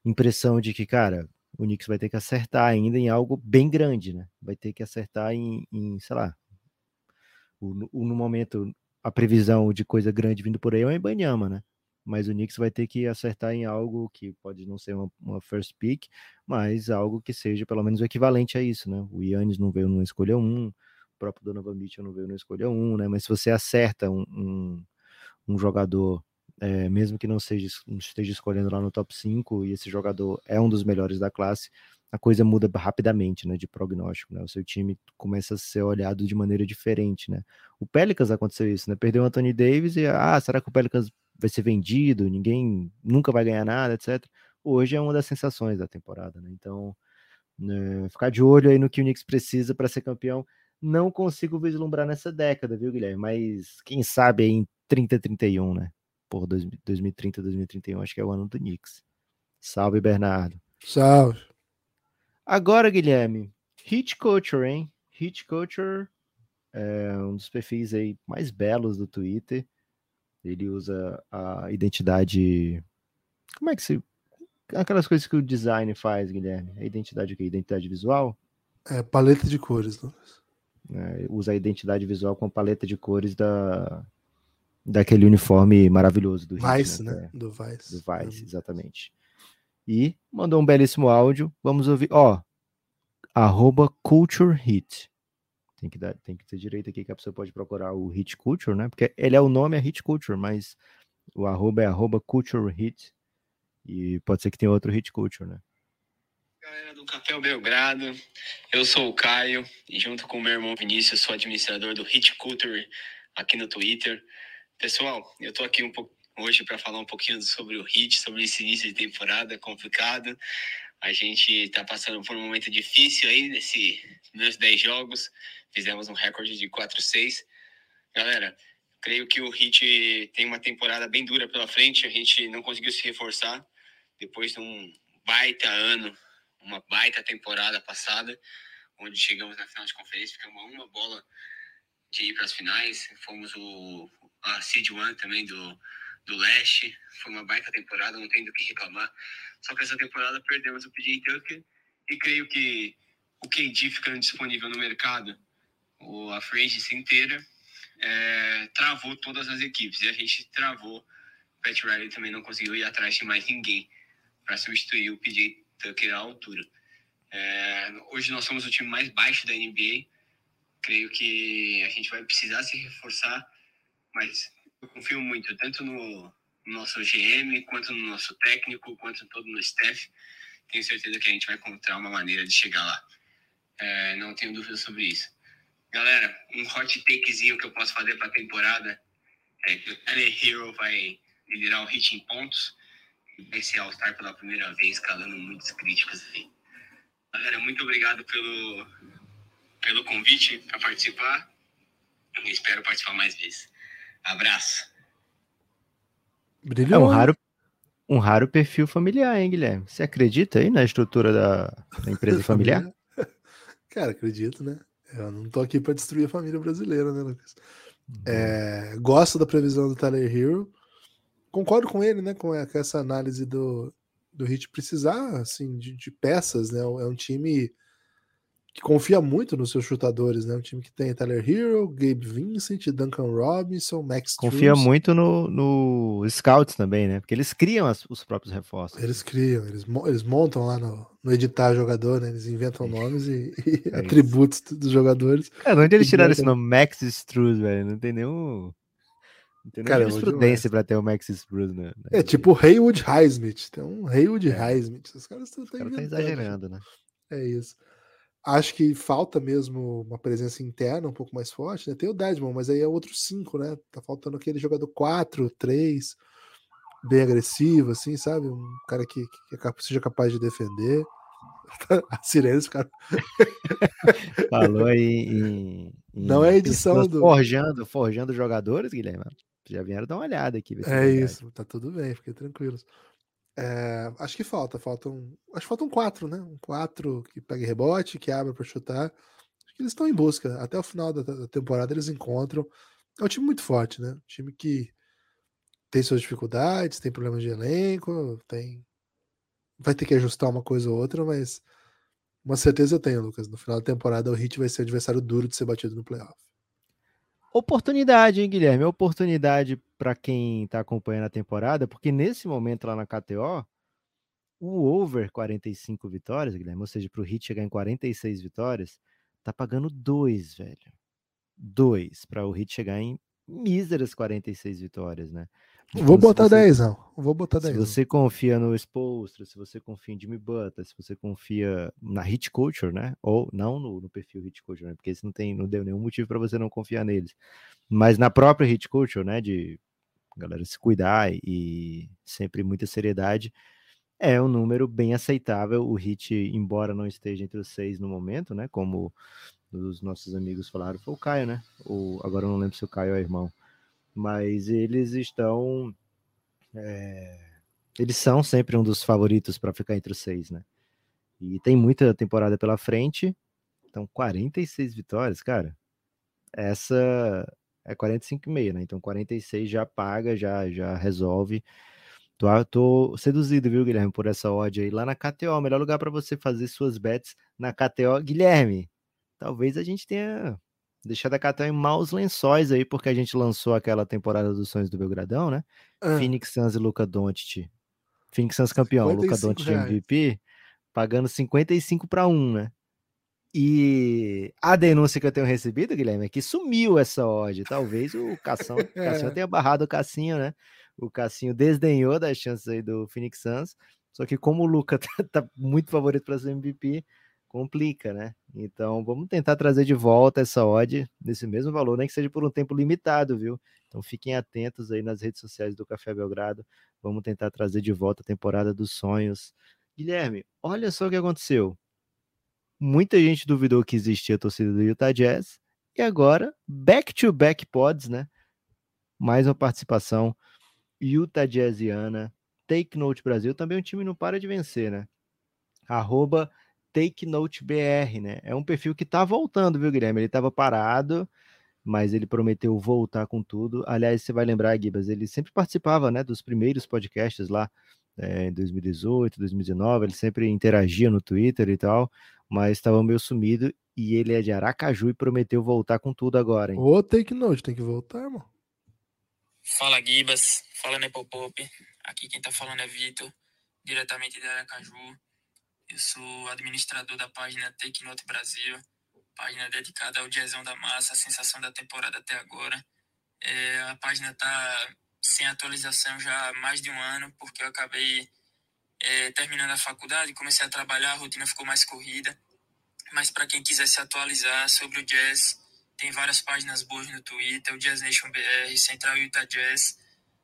impressão de que, cara, o Knicks vai ter que acertar ainda em algo bem grande, né? Vai ter que acertar em, em sei lá, o, o, no momento, a previsão de coisa grande vindo por aí é o Ibanyama, né? Mas o Knicks vai ter que acertar em algo que pode não ser uma, uma, first pick, mas algo que seja pelo menos o equivalente a isso, né? O Yannis não veio numa escolha 1, o próprio Donovan Mitchell não veio numa escolha 1, né? Mas se você acerta um, um, um jogador é, mesmo que não seja, esteja escolhendo lá no top 5 e esse jogador é um dos melhores da classe, a coisa muda rapidamente, né, de prognóstico, né? O seu time começa a ser olhado de maneira diferente, né? O Pelicans aconteceu isso, né? Perdeu o Anthony Davis e ah, será que o Pelicans vai ser vendido? Ninguém nunca vai ganhar nada, etc. Hoje é uma das sensações da temporada, né? Então, né, ficar de olho aí no que o Knicks precisa para ser campeão. Não consigo vislumbrar nessa década, viu, Guilherme? Mas quem sabe aí em 30, 31, né? por 2030, 2031, acho que é o ano do Knicks. Salve, Bernardo. Salve. Agora, Guilherme, Hit Culture, hein? Hit Culture é um dos perfis aí mais belos do Twitter. Ele usa a identidade. Como é que se. Aquelas coisas que o design faz, Guilherme. A identidade o quê? Identidade visual? É, paleta de cores, Lucas. É, usa a identidade visual com a paleta de cores da, daquele uniforme maravilhoso do Vice, né? né? Do Vice. Do Vice, exatamente. E mandou um belíssimo áudio. Vamos ouvir. Ó, arroba Culture Hit. Tem que, dar, tem que ter direito aqui que a pessoa pode procurar o Hit Culture, né? Porque ele é o nome, é Hit Culture, mas o arroba é arroba Culture Hit. E pode ser que tenha outro Hit Culture, né? Galera do Café Belgrado, eu sou o Caio e junto com meu irmão Vinícius sou administrador do Hit Culture aqui no Twitter. Pessoal, eu tô aqui um pouco hoje para falar um pouquinho sobre o Hit, sobre esse início de temporada complicado. A gente está passando por um momento difícil aí nesse, nos 10 jogos. Fizemos um recorde de 4-6. Galera, creio que o Hit tem uma temporada bem dura pela frente. A gente não conseguiu se reforçar depois de um baita ano uma baita temporada passada, onde chegamos na final de conferência, ficamos uma bola de ir para as finais, fomos o a Seed One também do, do Leste, foi uma baita temporada, não tem do que reclamar. Só que essa temporada perdemos o PJ Tucker e creio que o KD ficando disponível no mercado, o, a agency inteira, é, travou todas as equipes e a gente travou. Pat Riley também não conseguiu ir atrás de mais ninguém para substituir o PJ Tucker à altura. É, hoje nós somos o time mais baixo da NBA. Creio que a gente vai precisar se reforçar, mas eu confio muito tanto no, nosso GM, quanto no nosso técnico, quanto todo no staff. Tenho certeza que a gente vai encontrar uma maneira de chegar lá. É, não tenho dúvida sobre isso. Galera, um hot takezinho que eu posso fazer para a temporada é que o Tyler Hero vai liderar o hit em pontos vai ser All-Star pela primeira vez, calando muitas críticas aí. Galera, muito obrigado pelo, pelo convite para participar. Eu espero participar mais vezes. Abraço. Brilhou. É um raro, um raro perfil familiar, hein, Guilherme? Você acredita aí na estrutura da, da empresa familiar? Cara, acredito, né? Eu não tô aqui para destruir a família brasileira, né, Lucas? Uhum. É, gosto da previsão do Tyler Hero concordo com ele, né, com essa análise do, do Hit precisar, assim, de, de, peças, né, é um time que confia muito nos seus chutadores, né, um time que tem Tyler Hero, Gabe Vincent, Duncan Robinson, Max Confia muito no, no Scouts também, né, porque eles criam as, os próprios reforços. Eles criam, eles, eles montam lá no, no editar jogador, né, eles inventam nomes e, e é atributos dos jogadores. Cara, onde eles tiraram esse nome? Max Struz, velho, não tem nenhum... Não tem Cara, jurisprudência para ter o Max Spruce, né? É tipo Haywood Highsmith. Tem um Haywood é. Highsmith. Os caras estão cara tá exagerando, né? É isso. Acho que falta mesmo uma presença interna um pouco mais forte, né? Tem o Desmond, mas aí é outro 5, né? Tá faltando aquele jogador 4, 3, bem agressivo, assim, sabe? Um cara que, que, que seja capaz de defender. A Sirenes, cara. Falou aí em, em, Não é edição do. Forjando, forjando jogadores, Guilherme. Já vieram dar uma olhada aqui. É, é isso, tá tudo bem, fiquem tranquilos. É, acho que falta, faltam. Acho que faltam quatro, né? Um quatro que pegue rebote, que abre para chutar. Acho que eles estão em busca. Até o final da, da, temporada eles encontram. É um time muito forte, né? Um time que tem suas dificuldades, tem problemas de elenco, tem. Vai ter que ajustar uma coisa ou outra, mas uma certeza eu tenho, Lucas. No final da temporada o Heat vai ser adversário duro de ser batido no playoff. Oportunidade, hein, Guilherme? Oportunidade para quem está acompanhando a temporada, porque nesse momento lá na KTO, o over 45 vitórias, Guilherme, ou seja, para o Hit chegar em 46 vitórias, tá pagando 2, velho. 2 para o Hit chegar em míseras 46 vitórias, né? Vou botar você, 10, não. Vou botar 10. Se você confia no Spolstra, se você confia em Jimmy Butler, se você confia na Hit Culture, né? Ou não no, no perfil Hit Culture, né? Porque isso não tem, não deu nenhum motivo para você não confiar neles. Mas na própria Hit Culture, né? De galera se cuidar e sempre muita seriedade, é um número bem aceitável. O Hit, embora não esteja entre os seis no momento, né? Como os nossos amigos falaram, foi o Caio, né? Ou agora eu não lembro se o Caio é irmão mas eles estão. É, eles são sempre um dos favoritos para ficar entre os seis, né? E tem muita temporada pela frente, então 46 vitórias, cara. Essa é 45,5, né? Então 46 já paga, já, já resolve. Tô, tô seduzido, viu, Guilherme, por essa odd aí lá na KTO. Melhor lugar para você fazer suas bets na KTO. Guilherme, talvez a gente tenha Deixar da Catão em maus lençóis aí, porque a gente lançou aquela temporada dos sonhos do Belgradão, né? Ah. Phoenix Suns e Luca Doncic. Phoenix Suns campeão, Luca Doncic. MVP, pagando 55 para 1, né? E a denúncia que eu tenho recebido, Guilherme, é que sumiu essa odd. Talvez o Cação, Cassião tenha barrado o Cassinho, né? O Cassinho desdenhou das chances aí do Phoenix Suns. Só que como o Luca tá, tá muito favorito para ser MVP, complica, né? Então vamos tentar trazer de volta essa odd nesse mesmo valor, nem que seja por um tempo limitado, viu? Então fiquem atentos aí nas redes sociais do Café Belgrado. Vamos tentar trazer de volta a temporada dos sonhos. Guilherme, olha só o que aconteceu. Muita gente duvidou que existia a torcida do Utah Jazz. E agora, back-to-back pods, né? Mais uma participação Utah Jazziana. Take Note Brasil. Também o time não para de vencer, né? Arroba Take Note BR, né? É um perfil que tá voltando, viu, Guilherme? Ele tava parado, mas ele prometeu voltar com tudo. Aliás, você vai lembrar, Gibas, ele sempre participava, né, dos primeiros podcasts lá é, em 2018, 2019. Ele sempre interagia no Twitter e tal mas estava meio sumido e ele é de Aracaju e prometeu voltar com tudo agora, hein? Ô, take note, tem que voltar, irmão. Fala, Gibas. Fala, Nepopop. Aqui quem tá falando é Vitor, diretamente de Aracaju. Eu sou administrador da página Take Brasil, página dedicada ao jazzão da massa, a sensação da temporada até agora. É, a página tá sem atualização já há mais de um ano, porque eu acabei é, terminando a faculdade, comecei a trabalhar, a rotina ficou mais corrida. Mas para quem quiser se atualizar sobre o jazz, tem várias páginas boas no Twitter, o Jazz Nation BR, Central Utah Jazz.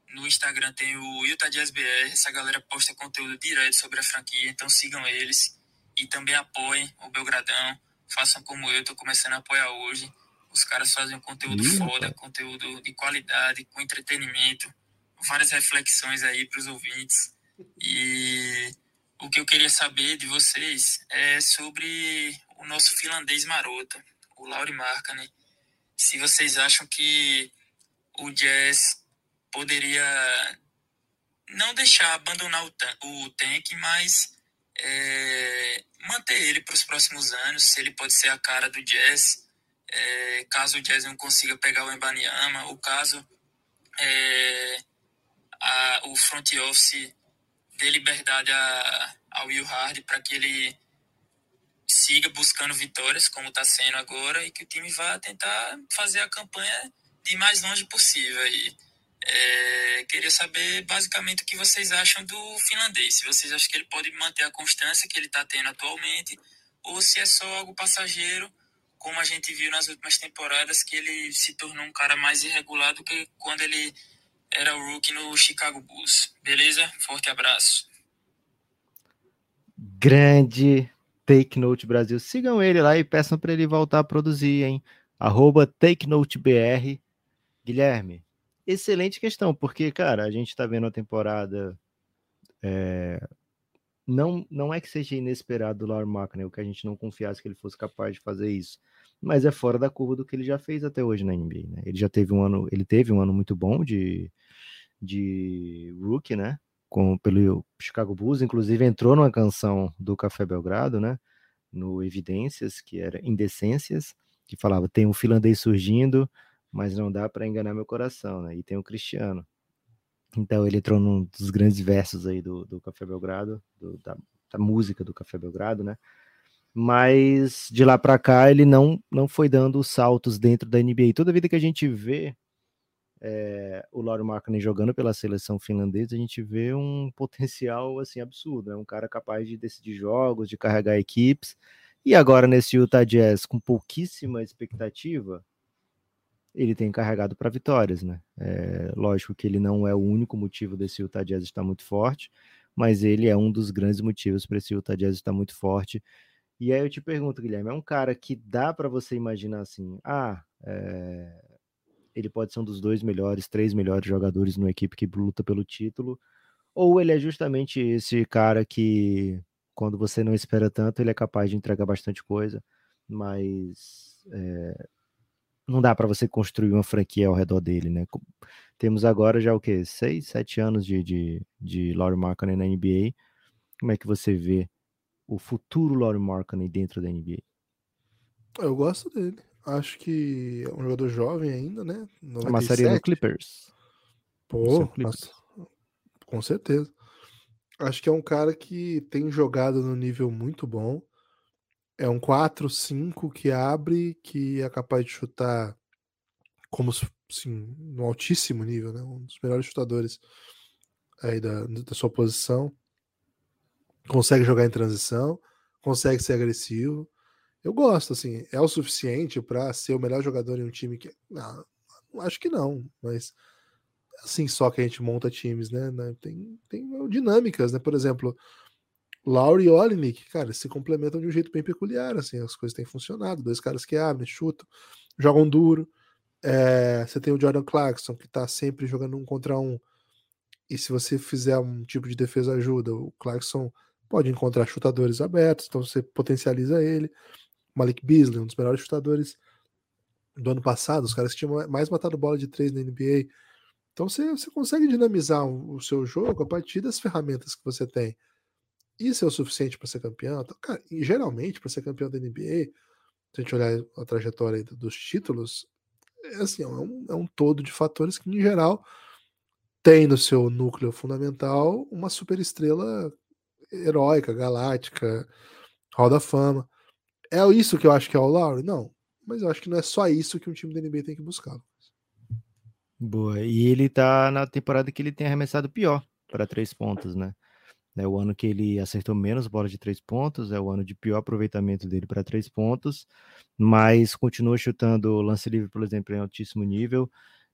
No Instagram tem o Utah Jazz BR, essa galera posta conteúdo direto sobre a franquia, então sigam eles. E também apoiem o Belgradão, façam como eu, estou começando a apoiar hoje. Os caras fazem um conteúdo Ih, foda, conteúdo de qualidade, com entretenimento, várias reflexões aí para os ouvintes. E o que eu queria saber de vocês é sobre o nosso finlandês marota, o Lauri Markkanen. Se vocês acham que o Jazz poderia não deixar abandonar o, o tank, mas é, manter ele para os próximos anos, se ele pode ser a cara do Jazz, é, caso o Jazz não consiga pegar o Embanyama, ou caso é, a, o front office dê liberdade a, ao Will Hard para que ele siga buscando vitórias, como está sendo agora, e que o time vá tentar fazer a campanha de mais longe possível. E, é, queria saber basicamente o que vocês acham do finlandês. Se vocês acham que ele pode manter a constância que ele está tendo atualmente, ou se é só algo passageiro, como a gente viu nas últimas temporadas, que ele se tornou um cara mais irregular do que quando ele era o rookie no Chicago Bulls. Beleza? Forte abraço. Grande Take Note Brasil. Sigam ele lá e peçam para ele voltar a produzir, hein? Arroba TakeNoteBR. Guilherme, excelente questão, porque, cara, a gente tá vendo a temporada. É, não, não é que seja inesperado do Laurie Markkinen, o que a gente não confiasse que ele fosse capaz de fazer isso mas é fora da curva do que ele já fez até hoje na NBA, né? Ele já teve um ano, ele teve um ano muito bom de, de rookie, né? Com, pelo Chicago Bulls, inclusive entrou numa canção do Café Belgrado, né? No Evidências, que era Indecências, que falava: tem um finlandês surgindo, mas não dá para enganar meu coração, né? E tem o Cristiano. Então ele entrou num dos grandes versos aí do, do Café Belgrado, do, da, da música do Café Belgrado, né? mas de lá para cá ele não, não foi dando saltos dentro da NBA. Toda vida que a gente vê é, o Lauro Markkanen jogando pela seleção finlandesa, a gente vê um potencial assim absurdo, é um cara capaz de decidir jogos, de carregar equipes. E agora nesse Utah Jazz com pouquíssima expectativa, ele tem carregado para vitórias, né? É, lógico que ele não é o único motivo desse Utah Jazz estar muito forte, mas ele é um dos grandes motivos para esse Utah Jazz estar muito forte e aí eu te pergunto, Guilherme, é um cara que dá para você imaginar assim, ah, é... ele pode ser um dos dois melhores, três melhores jogadores numa equipe que luta pelo título, ou ele é justamente esse cara que, quando você não espera tanto, ele é capaz de entregar bastante coisa, mas é... não dá para você construir uma franquia ao redor dele, né? Temos agora já o que? Seis, sete anos de, de, de Laurie Markkinen na NBA. Como é que você vê o futuro Laurie Markkinen dentro da NBA? Eu gosto dele. Acho que é um jogador jovem ainda, né? 97. Amassaria no Clippers. Pô, Clippers. com certeza. Acho que é um cara que tem jogado no nível muito bom. É um 4-5 que abre, que é capaz de chutar como assim, no altíssimo nível, né? Um dos melhores chutadores aí da, da sua posição. Consegue jogar em transição, consegue ser agressivo. Eu gosto, assim, é o suficiente para ser o melhor jogador em um time que. Não, acho que não, mas assim só que a gente monta times, né? né tem, tem dinâmicas, né? Por exemplo, Lauri e Olinick, cara, se complementam de um jeito bem peculiar, assim, as coisas têm funcionado. Dois caras que abrem, chutam, jogam duro. É, você tem o Jordan Clarkson, que tá sempre jogando um contra um. E se você fizer um tipo de defesa ajuda, o Clarkson pode encontrar chutadores abertos, então você potencializa ele. Malik Beasley, um dos melhores chutadores do ano passado, os caras que tinham mais matado bola de três na NBA. Então você, você consegue dinamizar o seu jogo a partir das ferramentas que você tem. Isso é o suficiente para ser campeão? Então, cara, e geralmente, para ser campeão da NBA, se a gente olhar a trajetória dos títulos, é assim, é um, é um todo de fatores que, em geral, tem no seu núcleo fundamental uma superestrela heróica, galáctica, Hall da Fama. É isso que eu acho que é o Lowry? Não. Mas eu acho que não é só isso que um time da NBA tem que buscar. Boa. E ele tá na temporada que ele tem arremessado pior para três pontos, né? É o ano que ele acertou menos bola de três pontos, é o ano de pior aproveitamento dele para três pontos, mas continua chutando lance livre, por exemplo, em altíssimo nível.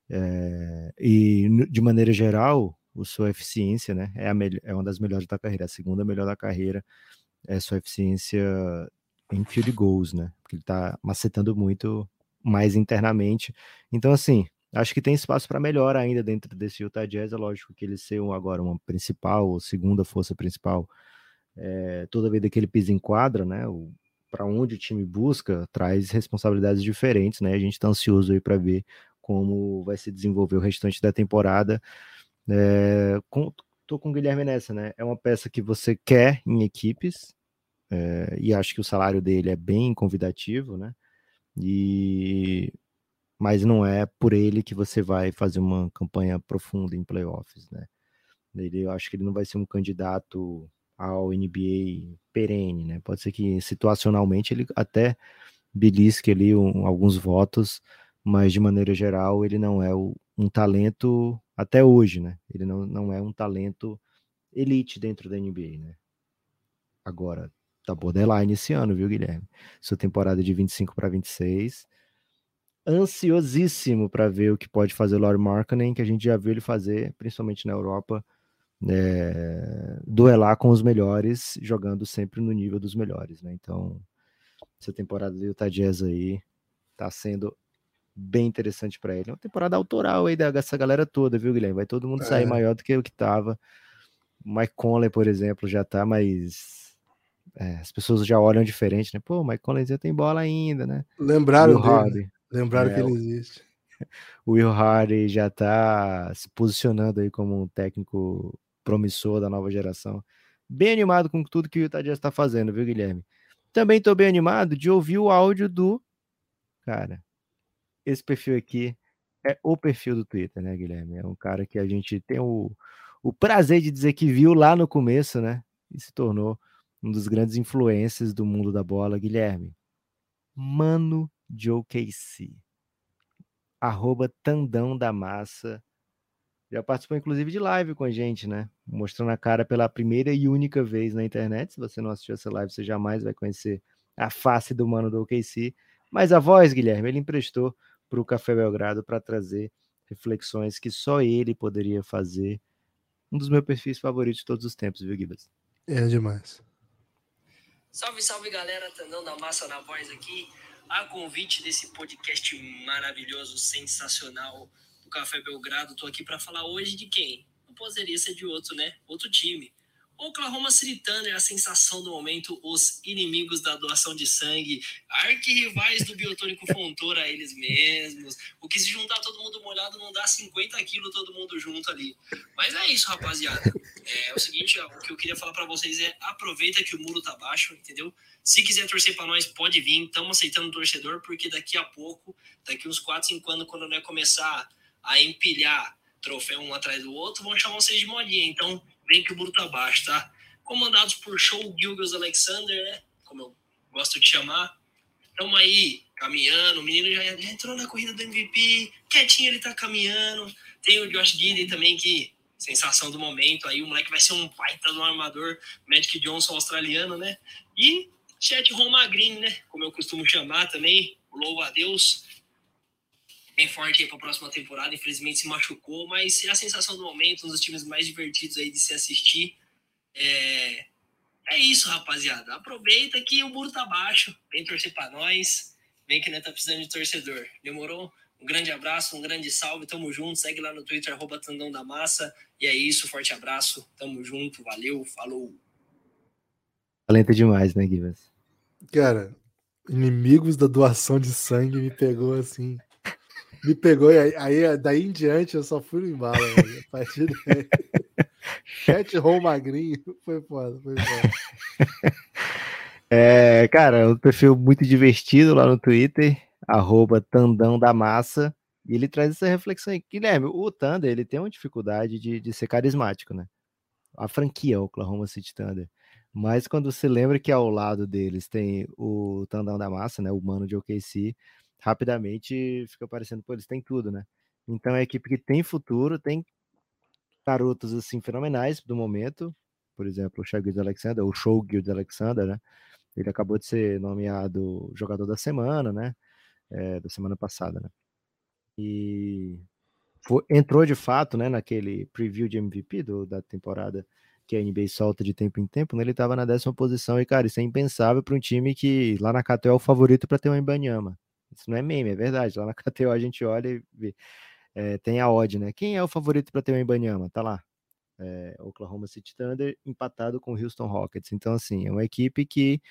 É, e de maneira geral, o sua eficiência, né, é, a é uma das melhores da carreira, a segunda melhor da carreira é sua eficiência em field goals, né? Porque ele tá macetando muito mais internamente. Então, assim, acho que tem espaço para melhor ainda dentro desse Utah Jazz. É lógico que ele ser agora uma principal ou segunda força principal, é, toda vez que ele pisa em quadra, né? Para onde o time busca, traz responsabilidades diferentes, né? A gente está ansioso aí para ver como vai se desenvolver o restante da temporada. É, com, tô com o Guilherme nessa, né? É uma peça que você quer em equipes, é, e acho que o salário dele é bem convidativo, né? E mas não é por ele que você vai fazer uma campanha profunda em playoffs, né? Ele, eu acho que ele não vai ser um candidato ao NBA perene, né? Pode ser que situacionalmente ele até belisque ali um, alguns votos, mas de maneira geral ele não é o, um talento até hoje, né? Ele não, não é um talento elite dentro da NBA, né? Agora, tá borderline esse ano, viu, Guilherme? Sua temporada de 25 para 26 ansiosíssimo para ver o que pode fazer o Laurie Markkanen, que a gente já viu ele fazer, principalmente na Europa, é, duelar com os melhores, jogando sempre no nível dos melhores, né? Então, essa temporada do Utah Jazz aí tá sendo bem interessante para ele. É uma temporada autoral aí dessa galera toda, viu, Guilherme? Vai todo mundo sair é. maior do que o que tava. O Mike Conley, por exemplo, já tá mais é, as pessoas já olham diferente, né? Pô, o Mike Conley já tem bola ainda, né? Lembraram dele. Lembraram é, que ele existe. O Will Hardy já está se posicionando aí como um técnico promissor da nova geração. Bem animado com tudo que o Utah Jazz está fazendo, viu, Guilherme? Também estou bem animado de ouvir o áudio do. Cara, esse perfil aqui é o perfil do Twitter, né, Guilherme? É um cara que a gente tem o, o prazer de dizer que viu lá no começo, né? E se tornou um dos grandes influências do mundo da bola, Guilherme. Mano de OKC. Arroba Tandão da Massa. Já participou, inclusive, de live com a gente, né? Mostrando a cara pela primeira e única vez na internet. Se você não assistiu essa live, você jamais vai conhecer a face do mano do OKC. Mas a voz, Guilherme, ele emprestou para o Café Belgrado para trazer reflexões que só ele poderia fazer. Um dos meus perfis favoritos de todos os tempos, viu, Gibas? É demais. Salve, salve, galera. Tandão da Massa na voz aqui a convite desse podcast maravilhoso, sensacional do Café Belgrado. Estou aqui para falar hoje de quem? Não poderia ser de outro, né? Outro time. Oklahoma City Thunder, a sensação do momento, os inimigos da doação de sangue, arquirrivais do biotônico Fontoura, eles mesmos. O que se juntar todo mundo molhado não dá 50 quilos todo mundo junto ali. Mas é isso, rapaziada. É, é o seguinte, o que eu queria falar para vocês é aproveita que o muro tá baixo, entendeu? Se quiser torcer para nós, pode vir. Estamos aceitando o torcedor, porque daqui a pouco, daqui uns 4, 5 anos, quando nós começar a empilhar troféu um atrás do outro, vão chamar vocês de modinha. Então, vem que o muro tá baixo, tá? Comandados por Show Gilgas Alexander, né? Como eu gosto de chamar. Estamos aí caminhando, o menino já, entrou na corrida do MVP, quietinho ele tá caminhando. Tem o Josh Gidey também, que sensação do momento. Aí o moleque vai ser um baita do armador, Magic Johnson australiano, né? E Chet Romagrin, né? Como eu costumo chamar também, louvo a Deus. Bem forte aí para a próxima temporada, infelizmente se machucou, mas é a sensação do momento, um dos times mais divertidos aí de se assistir. É, é isso, rapaziada. Aproveita que o muro tá baixo, vem torcer para nós, vem que não tá precisando de torcedor. Demorou? Um grande abraço, um grande salve, tamo junto. Segue lá no Twitter, arroba Tandão da Massa. E é isso, forte abraço, tamo junto, valeu, falou. Talento demais, né, Givas? Cara, inimigos da doação de sangue me pegou assim. Me pegou, e aí, aí daí em diante eu só fui no embalo. a partir daí. Chat Roll Magrinho foi foda, foi foda. É, cara, um perfil muito divertido lá no Twitter arroba Tandão da Massa, e ele traz essa reflexão aí. Guilherme, o Thunder, ele tem uma dificuldade de, de ser carismático, né? A franquia Oklahoma City Thunder. Mas quando você lembra que ao lado deles tem o Tandão da Massa, né? O mano de OKC, rapidamente fica parecendo, pô, eles têm tudo, né? Então é a equipe que tem futuro, tem garotos assim fenomenais do momento, por exemplo, o Shai Alexander, o Show Alexander, né? Ele acabou de ser nomeado jogador da semana, né? é, da semana passada, né? E foi, entrou de fato, né, naquele preview de MVP do, da temporada que a NBA solta de tempo em tempo, né, ele estava na décima posição e, cara, isso é impensável para um time que lá na KTO é o favorito para ter um Ibanyama. Isso não é meme, é verdade. Lá na KTO a gente olha e vê. É, tem a odd, né? Quem é o favorito para ter um Ibanyama? Tá lá. É, Oklahoma City Thunder empatado com o Houston Rockets. Então, assim, é uma equipe que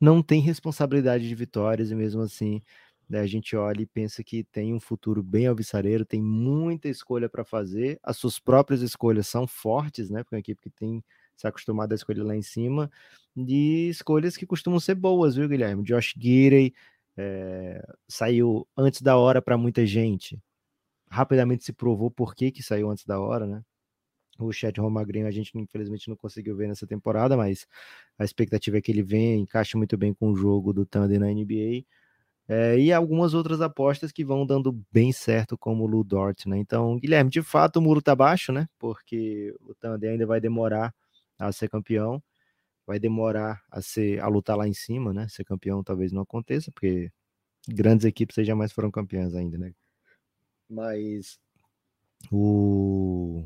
não tem responsabilidade de vitórias e mesmo assim né, a gente olha e pensa que tem um futuro bem alvissareiro, tem muita escolha para fazer, as suas próprias escolhas são fortes, né? Porque é uma equipe que tem se acostumado a escolher lá em cima, de escolhas que costumam ser boas, viu, Guilherme? Josh Gidey é, saiu antes da hora para muita gente, rapidamente se provou por que, que saiu antes da hora, né? O Chet Romagrinho a gente infelizmente não conseguiu ver nessa temporada, mas a expectativa é que ele venha, encaixe muito bem com o jogo do Thunder na NBA. É, e algumas outras apostas que vão dando bem certo, como o Lu Dort, né? Então, Guilherme, de fato o muro tá baixo, né? Porque o Thunder ainda vai demorar a ser campeão, vai demorar a ser a lutar lá em cima, né? Ser campeão talvez não aconteça, porque grandes equipes jamais foram campeãs ainda, né? Mas o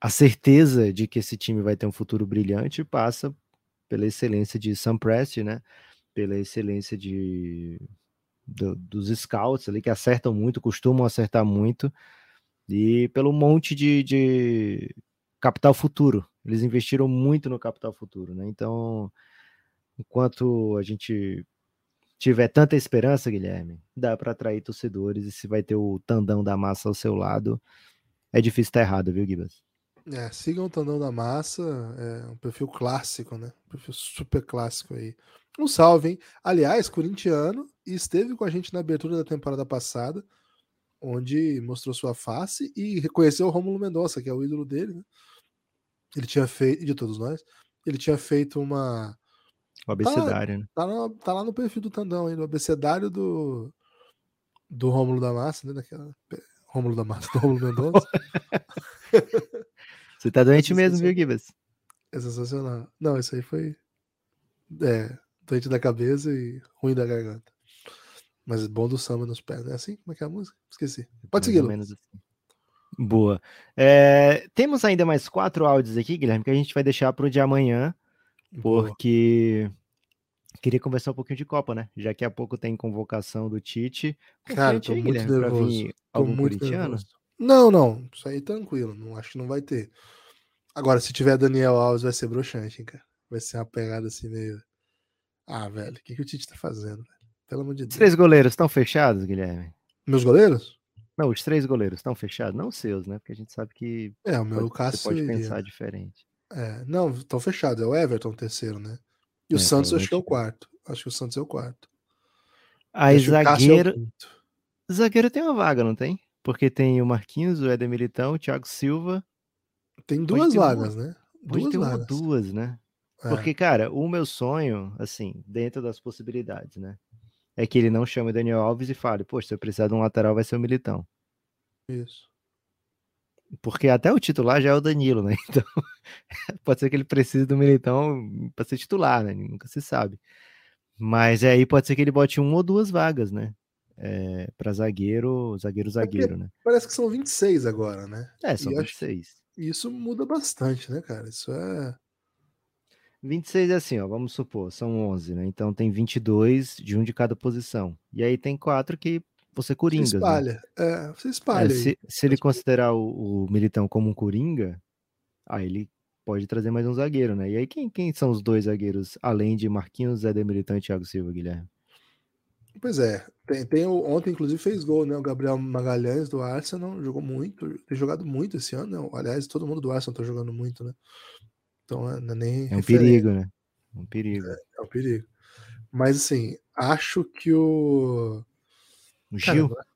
a certeza de que esse time vai ter um futuro brilhante passa pela excelência de Sam Prest, né? Pela excelência de do, dos scouts ali que acertam muito, costumam acertar muito, e pelo monte de, de capital futuro. Eles investiram muito no capital futuro, né? Então, enquanto a gente tiver tanta esperança, Guilherme, dá para atrair torcedores e se vai ter o tandão da massa ao seu lado, é difícil estar errado, viu, Gibas? É, sigam o Tandão da Massa, é um perfil clássico, né? Um perfil super clássico aí. Um salve, hein? Aliás, corintiano, esteve com a gente na abertura da temporada passada, onde mostrou sua face e reconheceu o Rômulo Mendonça, que é o ídolo dele, né? Ele tinha feito, de todos nós, ele tinha feito uma. O abecedário, tá, né? Tá, tá, lá no perfil do Tandão aí, no abecedário do, do Rômulo da Massa, né? Daquela. Rômulo da Massa, do Rômulo Mendonça. Você tá doente é mesmo, viu, Gibas? É sensacional. Não, isso aí foi. É, doente da cabeça e ruim da garganta. Mas bom do samba nos pés, é assim? Como é que é a música? Esqueci. Pode seguir, menos assim. Boa. É, temos ainda mais quatro áudios aqui, Guilherme, que a gente vai deixar para o de amanhã, porque Boa. queria conversar um pouquinho de Copa, né? Já que há pouco tem convocação do Tite. Cara, tô aí, muito Guilherme, nervoso. Tô muito nervoso. Não, não. Isso aí tranquilo. Não, acho que não vai ter. Agora, se tiver Daniel Alves, vai ser broxante, hein, cara. Vai ser uma pegada assim meio. Ah, velho, o que, que o Tite tá fazendo, velho? Pelo amor de Deus. Três goleiros estão fechados, Guilherme? Meus goleiros? Não, os três goleiros estão fechados, não os seus, né? Porque a gente sabe que. É, o meu pode, Cássio. Você pode iria. pensar diferente. É, não, estão fechados. É o Everton o terceiro, né? E o é, Santos acho que é o quarto. Acho que o Santos é o quarto. Aí zagueiro. É zagueiro tem uma vaga, não tem? Porque tem o Marquinhos, o Éder Militão, o Thiago Silva. Tem duas vagas, uma... né? Duas vagas. duas, né? É. Porque, cara, o meu sonho, assim, dentro das possibilidades, né? É que ele não chame Daniel Alves e fale, poxa, se eu precisar de um lateral, vai ser o Militão. Isso. Porque até o titular já é o Danilo, né? Então, pode ser que ele precise do Militão para ser titular, né? Nunca se sabe. Mas aí pode ser que ele bote uma ou duas vagas, né? É, para zagueiro, zagueiro, zagueiro, é né? Parece que são 26 agora, né? É, são e 26. Isso muda bastante, né, cara? Isso é 26 é assim, ó, vamos supor, são 11, né? Então tem 22 de um de cada posição. E aí tem quatro que você coringa. Você né? espalha, né? é, você espalha. É, se, se, ele considerar o, o, Militão como um coringa, aí ele pode trazer mais um zagueiro, né? E aí quem, quem são os dois zagueiros, além de Marquinhos, Zé de Militão e Thiago Silva, Guilherme? Pois é, tem, tem o, ontem inclusive fez gol, né? O Gabriel Magalhães do Arsenal jogou muito, tem jogado muito esse ano, né? Aliás, todo mundo do Arsenal tá jogando muito, né? Então é, é nem. É um perigo, né? Um perigo. É, é um perigo. Mas assim, acho que o. O Gil? Cara,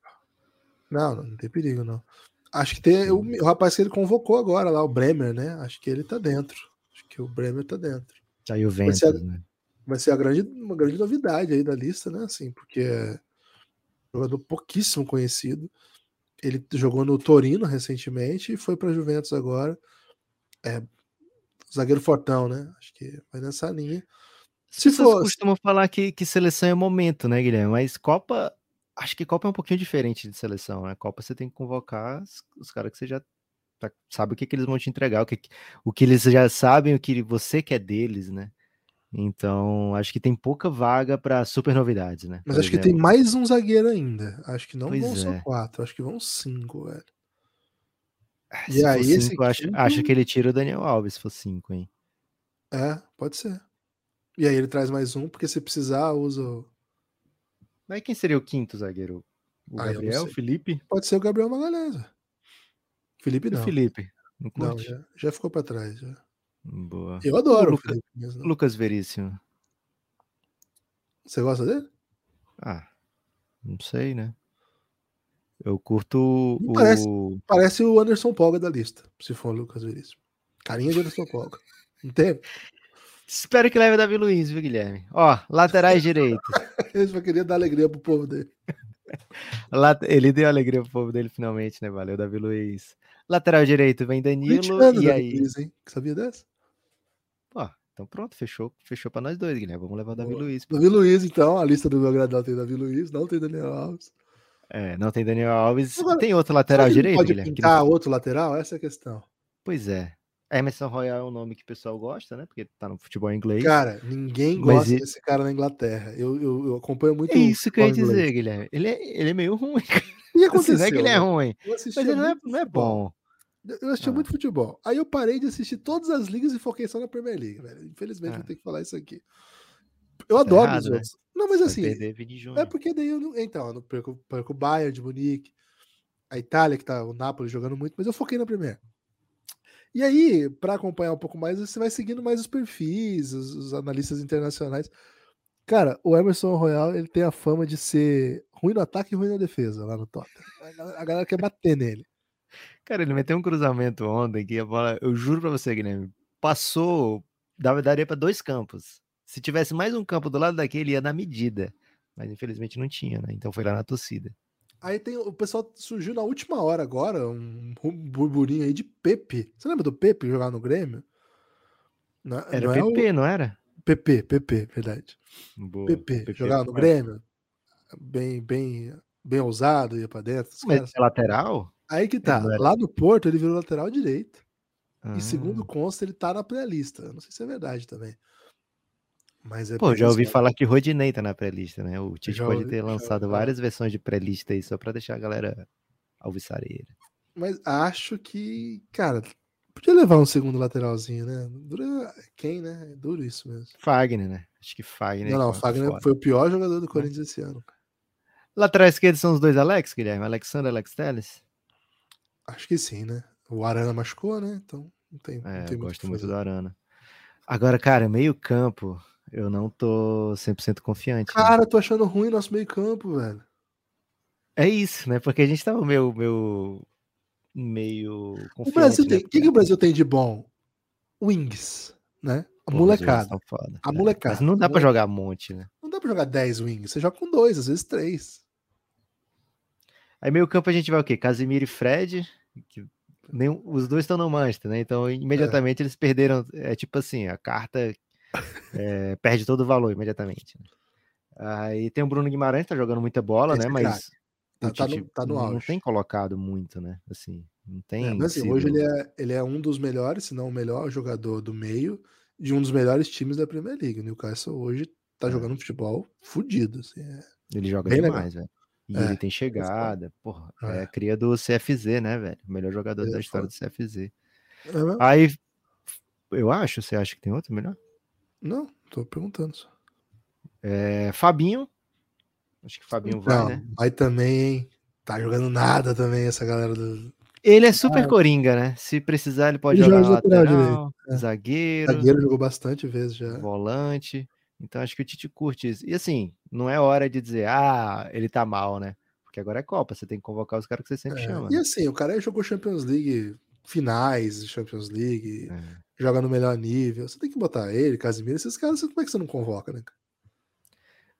não, não, não tem perigo, não. Acho que tem o, o, rapaz que ele convocou agora lá, o Bremer, né? Acho que ele tá dentro. Acho que o Bremer tá dentro. Saiu o Ventus, vai ser, a, né? Vai ser a grande, uma grande novidade aí da lista, né? Assim, porque é um jogador pouquíssimo conhecido. Ele jogou no Torino recentemente e foi para Juventus agora. É zagueiro fortão, né? Acho que vai nessa linha. Se for. costumam falar que, que seleção é momento, né, Guilherme? Mas Copa. Acho que Copa é um pouquinho diferente de seleção, né? Copa você tem que convocar os, os caras que você já tá, sabe o que, que eles vão te entregar, o que, o que eles já sabem, o que você quer deles, né? Então, acho que tem pouca vaga para super novidades, né? Mas acho exemplo. que tem mais um zagueiro ainda. Acho que não pois vão é. só quatro, acho que vão cinco, velho. Ah, e aí, cinco, esse acho, acho que ele tira o Daniel Alves se for cinco, hein? É, pode ser. E aí ele traz mais um, porque se precisar, usa. Mas quem seria o quinto zagueiro? O ah, Gabriel, o Felipe? Pode ser o Gabriel Magalhães. Felipe não. O Felipe. Não, não já, já, ficou para trás. Já. Boa. Eu adoro o, Luca, Felipe mesmo. Lucas Veríssimo. Você gosta dele? Ah, não sei, né? Eu curto parece, o. Parece o Anderson Polga da lista, se for o Lucas Veríssimo. Carinha de Anderson Polga. Entende? Espero que leve o Davi Luiz, viu, Guilherme? Ó, laterais direitos. Ele só queria dar alegria pro povo dele. Ele deu alegria pro povo dele finalmente, né? Valeu, Davi Luiz. Lateral direito vem Danilo. e aí? Luiz, hein? Sabia dessa? Ó, então pronto, fechou, fechou para nós dois, Guilherme. Vamos levar o Davi Luiz. Davi Luiz, então, a lista do meu gradal tem Davi Luiz, não tem Daniel Alves. É, não tem Daniel Alves. Agora, tem outro lateral direito, pode Guilherme? pintar outro lateral? Essa é a questão. Pois é. Emerson Royal é um nome que o pessoal gosta, né? Porque tá no futebol inglês. Cara, ninguém gosta desse cara na Inglaterra. Eu, eu, eu acompanho muito. É isso que eu ia dizer, inglês. Guilherme. Ele é, ele é meio ruim. E aconteceu, não é que ele é ruim, mas ele não é, não é bom. Eu assisti ah. muito futebol. Aí eu parei de assistir todas as ligas e foquei só na Premier League, velho. Infelizmente ah. vou ter que falar isso aqui. Eu tá adoro errado, os né? outros. Né? Não, mas assim. É porque daí eu não. Então, eu não perco, perco o Bayern de Munique, a Itália, que tá o Napoli jogando muito, mas eu foquei na primeira. E aí, para acompanhar um pouco mais, você vai seguindo mais os perfis, os, os, analistas internacionais. Cara, o Emerson Royal, ele tem a fama de ser ruim no ataque e ruim na defesa lá no Tottenham. A galera, quer bater nele. Cara, ele meteu um cruzamento ontem que a bola, eu juro pra você, Guilherme, passou, daria para dois campos. Se tivesse mais um campo do lado daquele, ia na medida. Mas infelizmente não tinha, né? Então foi lá na torcida. Aí tem o pessoal surgiu na última hora agora, um, burburinho aí de Pepe. Você lembra do Pepe jogar no Grêmio? Não, é, era não PP, é o... não era? PP, PP, verdade. Boa, PP, PP jogar no Grêmio. Bem, bem, bem ousado, ia pra dentro. Mas caras... é lateral? Aí que tá. Lá no Porto ele virou lateral direito. Ah. E segundo consta, ele tá na pré-lista. Não sei se é verdade também. Mas é Pô, já ouvi falar que Rodinei tá na pré-lista, né? O Tite pode ter lançado várias versões de pré-lista aí só para deixar a galera alvissareira. Mas acho que, cara, podia levar um segundo lateralzinho, né? Dura quem, né? É duro isso mesmo. Fagner, né? Acho que Fagner. Não, não, Fagner fora. foi o pior jogador do Corinthians esse ano. Lateral esquerdo são os dois Alex, Guilherme? Alexandre e Alex Telles? Acho que sim, né? O Arana machucou, né? Então não tem. É, não tem eu gosto muito do Arana. Agora, cara, meio campo eu não tô 100% confiante. Né? Cara, né? tô achando ruim nosso meio-campo, velho. É isso, né? Porque a gente tava meio. meio, meio o Brasil tem. O né? que, que o Brasil tem de bom? Wings, né? A molecada. Foda, a molecada. Mas não dá para jogar um monte, né? Não dá para jogar 10 wings. Você joga com dois, às vezes três. Aí meio campo a gente vai o quê? Casimiro e Fred, que nem, os dois estão no Manchester, né? Então imediatamente é. eles perderam, é tipo assim, a carta é, perde todo o valor imediatamente. Né? Aí tem o Bruno Guimarães, tá jogando muita bola, Esse né? Mas tá, tá, no, tá no não, não tem colocado muito, né? Assim, não tem. É, mas, assim, hoje ele é, ele é um dos melhores, se não o melhor jogador do meio de um dos melhores times da Premier League. O Newcastle hoje tá é. jogando futebol fudido. Assim, é ele joga demais, velho. E é, ele tem chegada, porra, é. é cria do CFZ, né, velho? O melhor jogador é, da história do CFZ. É Aí, eu acho, você acha que tem outro melhor? Não, tô perguntando só. É, Fabinho. Acho que Fabinho vai, Não, né? Vai também, hein? Tá jogando nada também essa galera do. Ele é super ah, coringa, né? Se precisar, ele pode jogar lateral, é. zagueiro. Zagueiro jogou bastante vezes já. Volante. Então acho que o Tite curte isso. E assim, não é hora de dizer, ah, ele tá mal, né? Porque agora é Copa, você tem que convocar os caras que você sempre é. chama. E né? assim, o cara jogou Champions League, finais de Champions League, é. Joga no melhor nível. Você tem que botar ele, Casimiro, esses caras, como é que você não convoca, né?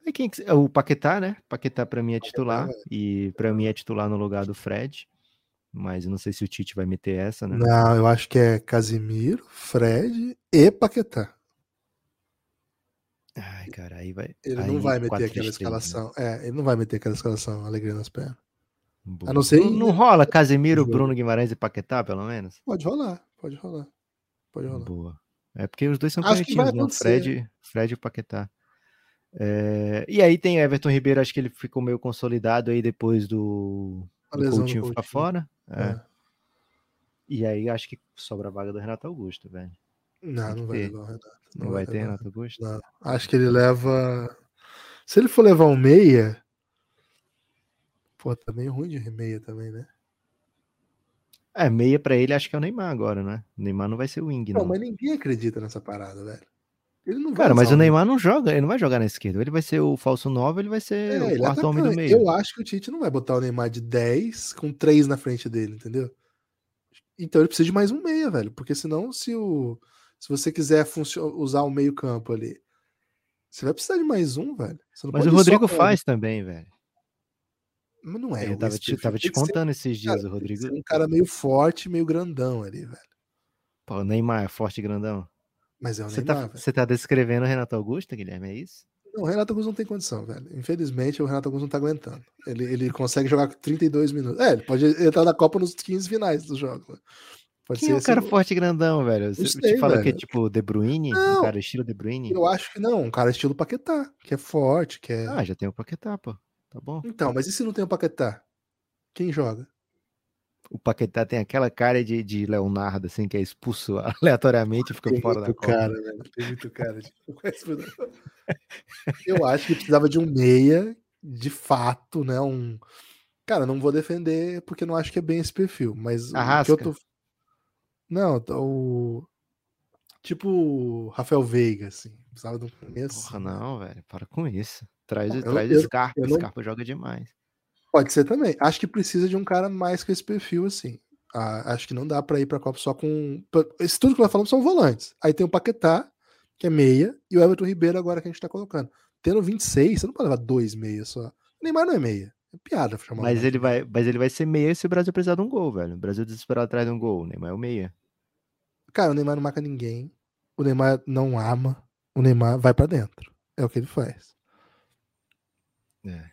É quem, o Paquetá, né? Paquetá para mim é titular Paquetá, e para mim é titular no lugar do Fred. Mas eu não sei se o Tite vai meter essa, né? Não, eu acho que é Casimiro, Fred e Paquetá. Ai, cara, aí vai. Ele aí não vai meter aquela né? escalação. Né? É, ele não vai meter aquela escalação, alegria nas pernas. A não, ser não, não rola Casemiro, Bruno Guimarães e Paquetá, pelo menos? Pode rolar, pode rolar. Pode rolar. Boa. É porque os dois são conhecidos, né? Fred, Fred e Paquetá. É... E aí tem Everton Ribeiro, acho que ele ficou meio consolidado aí depois do, do Coutinho ficar fora. É. É. E aí acho que sobra a vaga do Renato Augusto, velho. Não, não vai levar o Renato. Não, não vai, ter Renato Augusto? Não. Acho que ele leva. Se ele for levar um meia. Pô, tá meio ruim de meia também, né? É, meia pra ele acho que é o Neymar agora, né? O Neymar não vai ser o wing, não. Não, mas ninguém acredita nessa parada, velho. Ele não Cara, mas o Neymar não joga, ele não vai jogar na esquerda. Ele vai ser o falso 9, ele vai ser é, o quarto homem do meio. Eu acho que o Tite não vai botar o Neymar de 10 com 3 na frente dele, entendeu? Então ele precisa de mais um meia, velho. Porque senão, se o se você quiser usar o meio-campo ali, você vai precisar de mais um, velho. Mas o Rodrigo faz também, velho. Mas não é. Eu tava te, tava te contando ser, esses dias, cara, o Rodrigo. um cara meio forte, meio grandão ali, velho. Pô, o Neymar é forte e grandão. Mas é o você Neymar. Tá, você tá descrevendo o Renato Augusto, Guilherme, é isso? Não, o Renato Augusto não tem condição, velho. Infelizmente, o Renato Augusto não tá aguentando. Ele, ele consegue jogar 32 minutos. É, ele pode entrar na Copa nos 15 finais dos jogos. Né? Pode Quem é o cara forte e grandão, velho? Você sei, te fala velho. que é tipo De Bruyne? Não, um cara estilo De Bruyne? Eu acho que não, um cara estilo Paquetá, que é forte, que é... Ah, já tem o Paquetá, pô. Tá bom. Então, mas e se não tem o Paquetá? Quem joga? O Paquetá tem aquela cara de, de Leonardo, assim, que é expulso aleatoriamente e fica tem fora da cara, velho. Tem muito cara. De... eu acho que precisava de um meia, de fato, né? Um... Cara, não vou defender porque não acho que é bem esse perfil, mas Arrasca. o que eu tô não, o. Tipo Rafael Veiga, assim. Precisava de um começo. Porra, não, velho. Para com isso. Traz, eu, traz eu, Scarpa. Eu não... Scarpa joga demais. Pode ser também. Acho que precisa de um cara mais com esse perfil, assim. Ah, acho que não dá para ir pra Copa só com. Esse tudo que nós falamos são volantes. Aí tem o Paquetá, que é meia, e o Everton Ribeiro agora que a gente tá colocando. Tendo 26, você não pode levar dois meias só. O Neymar não é meia. É piada chamar. Mas ele, vai, mas ele vai ser meia se o Brasil precisar de um gol, velho. O Brasil desesperado atrás de um gol. O Neymar é o meia. Cara, o Neymar não marca ninguém. O Neymar não ama. O Neymar vai para dentro. É o que ele faz. É.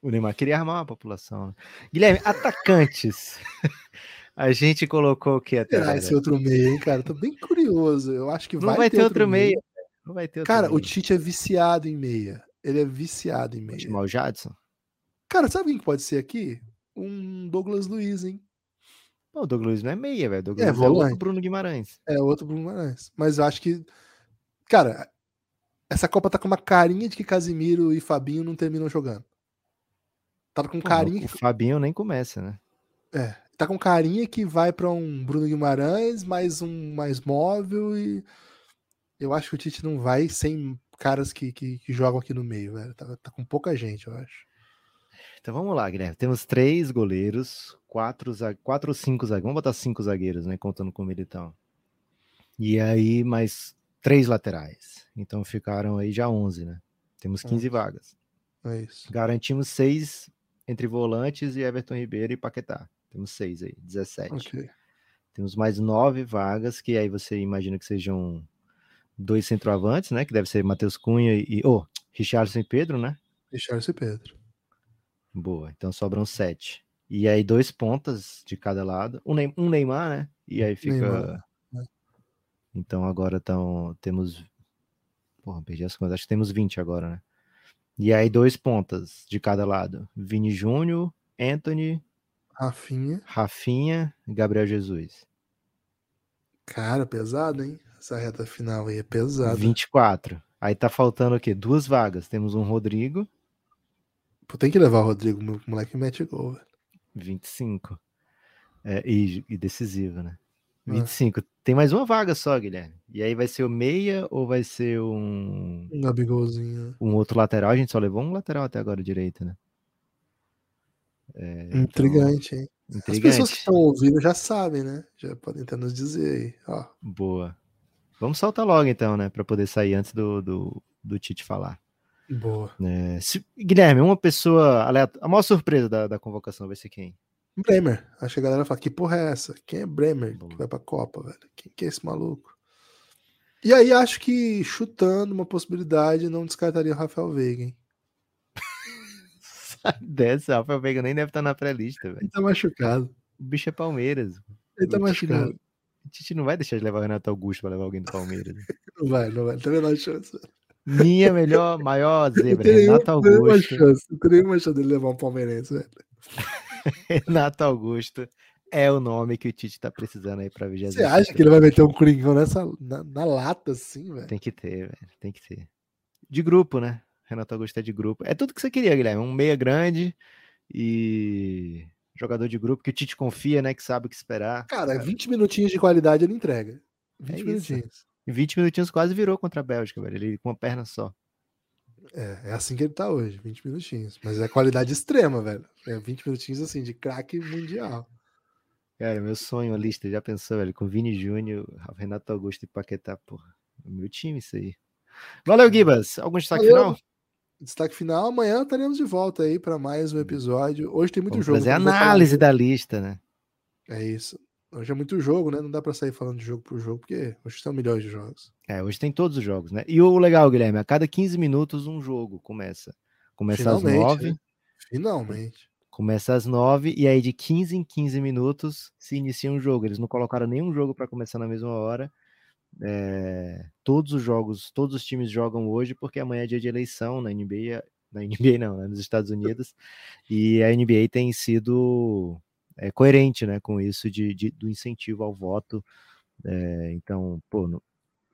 O Neymar queria armar a população. Né? Guilherme, atacantes. a gente colocou o que até? Será esse outro meio, hein, cara? Tô bem curioso. Eu acho que não vai, vai ter, ter, outro meio. meio. Não vai ter outro cara, o Tite é viciado em meia. Ele é viciado em meia. Mal Jadson? Cara, sabe quem pode ser aqui? Um Douglas Luiz, hein? o Douglas não é meia, velho. Douglas é, é outro Bruno Guimarães. É outro Bruno Guimarães. Mas eu acho que. Cara, essa Copa tá com uma carinha de que Casimiro e Fabinho não terminam jogando. Tá com carinha. O, que... Fabinho nem começa, né? É. Tá com carinha que vai para um Bruno Guimarães, mais um mais móvel e. Eu acho que o Tite não vai sem caras que, que, que jogam aqui no meio, velho. Tá, tá com pouca gente, eu acho. Então vamos lá, Guilherme. Temos três goleiros, quatro, quatro ou cinco zagueiros. Vamos botar cinco zagueiros, né? Contando com o Militão. E aí, mais três laterais. Então ficaram aí já 11, né? Temos 15 vagas. É isso. Garantimos seis entre volantes e Everton Ribeiro e Paquetá. Temos seis aí, 17. Ok. Temos mais nove vagas, que aí você imagina que sejam dois centroavantes, né? Que deve ser Matheus Cunha e. Oh, Richardson e Pedro, né? Richardson e Pedro. Boa, então sobram sete. E aí dois pontas de cada lado. Um, Neymar, né? E aí fica. Neymar? Então agora tão, temos. Porra, perdi as contas. Acho que temos 20 agora, né? E aí dois pontas de cada lado. Vini Júnior, Anthony. Rafinha. Rafinha e Gabriel Jesus. Cara, pesado, hein? Essa reta final aí é pesada. 24. Aí tá faltando o quê? Duas vagas. Temos um Rodrigo. Pô, tem que levar o Rodrigo, o moleque mete gol, velho. 25. É, e, e decisivo, né? 25. Ah. Tem mais uma vaga só, Guilherme. E aí vai ser o meia ou vai ser um. Um Gabigolzinho. Um outro lateral? A gente só levou um lateral até agora direito, né? É, Intrigante, então... hein? Intrigante. As pessoas que estão ouvindo já sabem, né? Já podem até nos dizer aí. Ó. Boa. Vamos soltar logo então, né? Para poder sair antes do, do, do Tite falar. Boa. É, se, Guilherme, uma pessoa aleatória. A maior surpresa da, da convocação vai ser quem? Bremer. Acho que a galera fala: que porra é essa? Quem é Bremer Bom. que vai pra Copa, velho? Quem que é esse maluco? E aí acho que chutando uma possibilidade, não descartaria o Rafael Veiga, hein? Dessa, Rafael Veiga nem deve estar na pré-lista, velho. Ele tá machucado. O bicho é Palmeiras. Ele tá machucado. Não, a gente não vai deixar de levar o Renato Augusto pra levar alguém do Palmeiras. não vai, não vai. Não há chance. Minha melhor, maior zebra, Renato Augusto. Não tem chance, não tem nenhuma chance dele levar um palmeirense, velho. Renato Augusto é o nome que o Tite tá precisando aí pra 20 Você acha que ele vai meter um Coringão nessa, na, na lata assim, velho? Tem que ter, velho. Tem que ter. De grupo, né? Renato Augusto é de grupo. É tudo que você queria, Guilherme. Um meia grande e jogador de grupo que o Tite confia, né? Que sabe o que esperar. Cara, 20 minutinhos de qualidade ele entrega. 20 é minutinhos. Isso. Em 20 minutinhos quase virou contra a Bélgica, velho. Ele com uma perna só. É, é assim que ele tá hoje, 20 minutinhos. Mas é qualidade extrema, velho. É 20 minutinhos assim, de craque mundial. Cara, meu sonho, a lista, já pensou, velho? Com Vini Júnior, Renato Augusto e Paquetá, porra. Meu time, isso aí. Valeu, Gibas. Algum destaque Valeu. final? Destaque final, amanhã estaremos de volta aí para mais um episódio. Hoje tem muito Vamos jogo. Fazer análise da lista, né? É isso. Hoje é muito jogo, né? Não dá para sair falando de jogo por jogo, porque hoje são milhões de jogos. É, hoje tem todos os jogos, né? E o legal, Guilherme, a cada 15 minutos um jogo começa. Começa Finalmente, às 9. Né? Finalmente. Começa às 9 e aí de 15 em 15 minutos se inicia um jogo. Eles não colocaram nenhum jogo para começar na mesma hora. É, todos os jogos, todos os times jogam hoje porque amanhã é dia de eleição na NBA, na NBA não, né, nos Estados Unidos, e a NBA tem sido é, coerente né, com isso de, de, do incentivo ao voto. É, então, pô, no,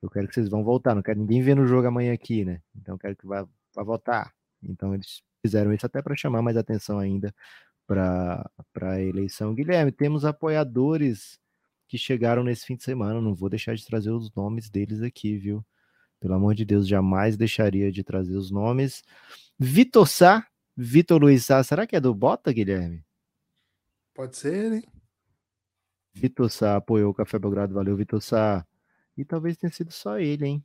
eu quero que vocês vão votar, não quero ninguém ver no jogo amanhã aqui, né? Então, quero que vá, vá votar. Então, eles fizeram isso até para chamar mais atenção ainda para a eleição. Guilherme, temos apoiadores que chegaram nesse fim de semana. Não vou deixar de trazer os nomes deles aqui, viu? Pelo amor de Deus, jamais deixaria de trazer os nomes. Vitor Sá, Vitor Luiz Sá, será que é do Bota, Guilherme? Pode ser, hein? Vitor Sá apoiou o Café Belgrado, valeu, Vitor Sá. E talvez tenha sido só ele, hein?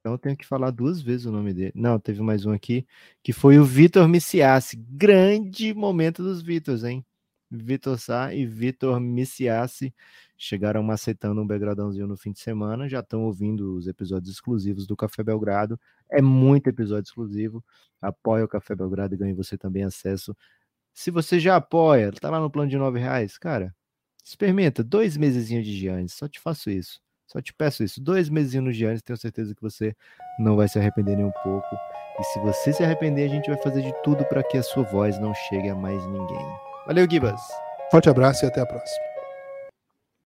Então eu tenho que falar duas vezes o nome dele. Não, teve mais um aqui, que foi o Vitor Miciassi. Grande momento dos Vitors, hein? Vitor Sá e Vitor Miciassi chegaram macetando um Belgradãozinho no fim de semana, já estão ouvindo os episódios exclusivos do Café Belgrado. É muito episódio exclusivo. Apoie o Café Belgrado e ganhe você também acesso se você já apoia, tá lá no plano de nove reais, cara, experimenta dois meses de Giannis, só te faço isso. Só te peço isso, dois meses no Giannis, tenho certeza que você não vai se arrepender nem um pouco. E se você se arrepender, a gente vai fazer de tudo para que a sua voz não chegue a mais ninguém. Valeu, Gibas. Forte abraço e até a próxima.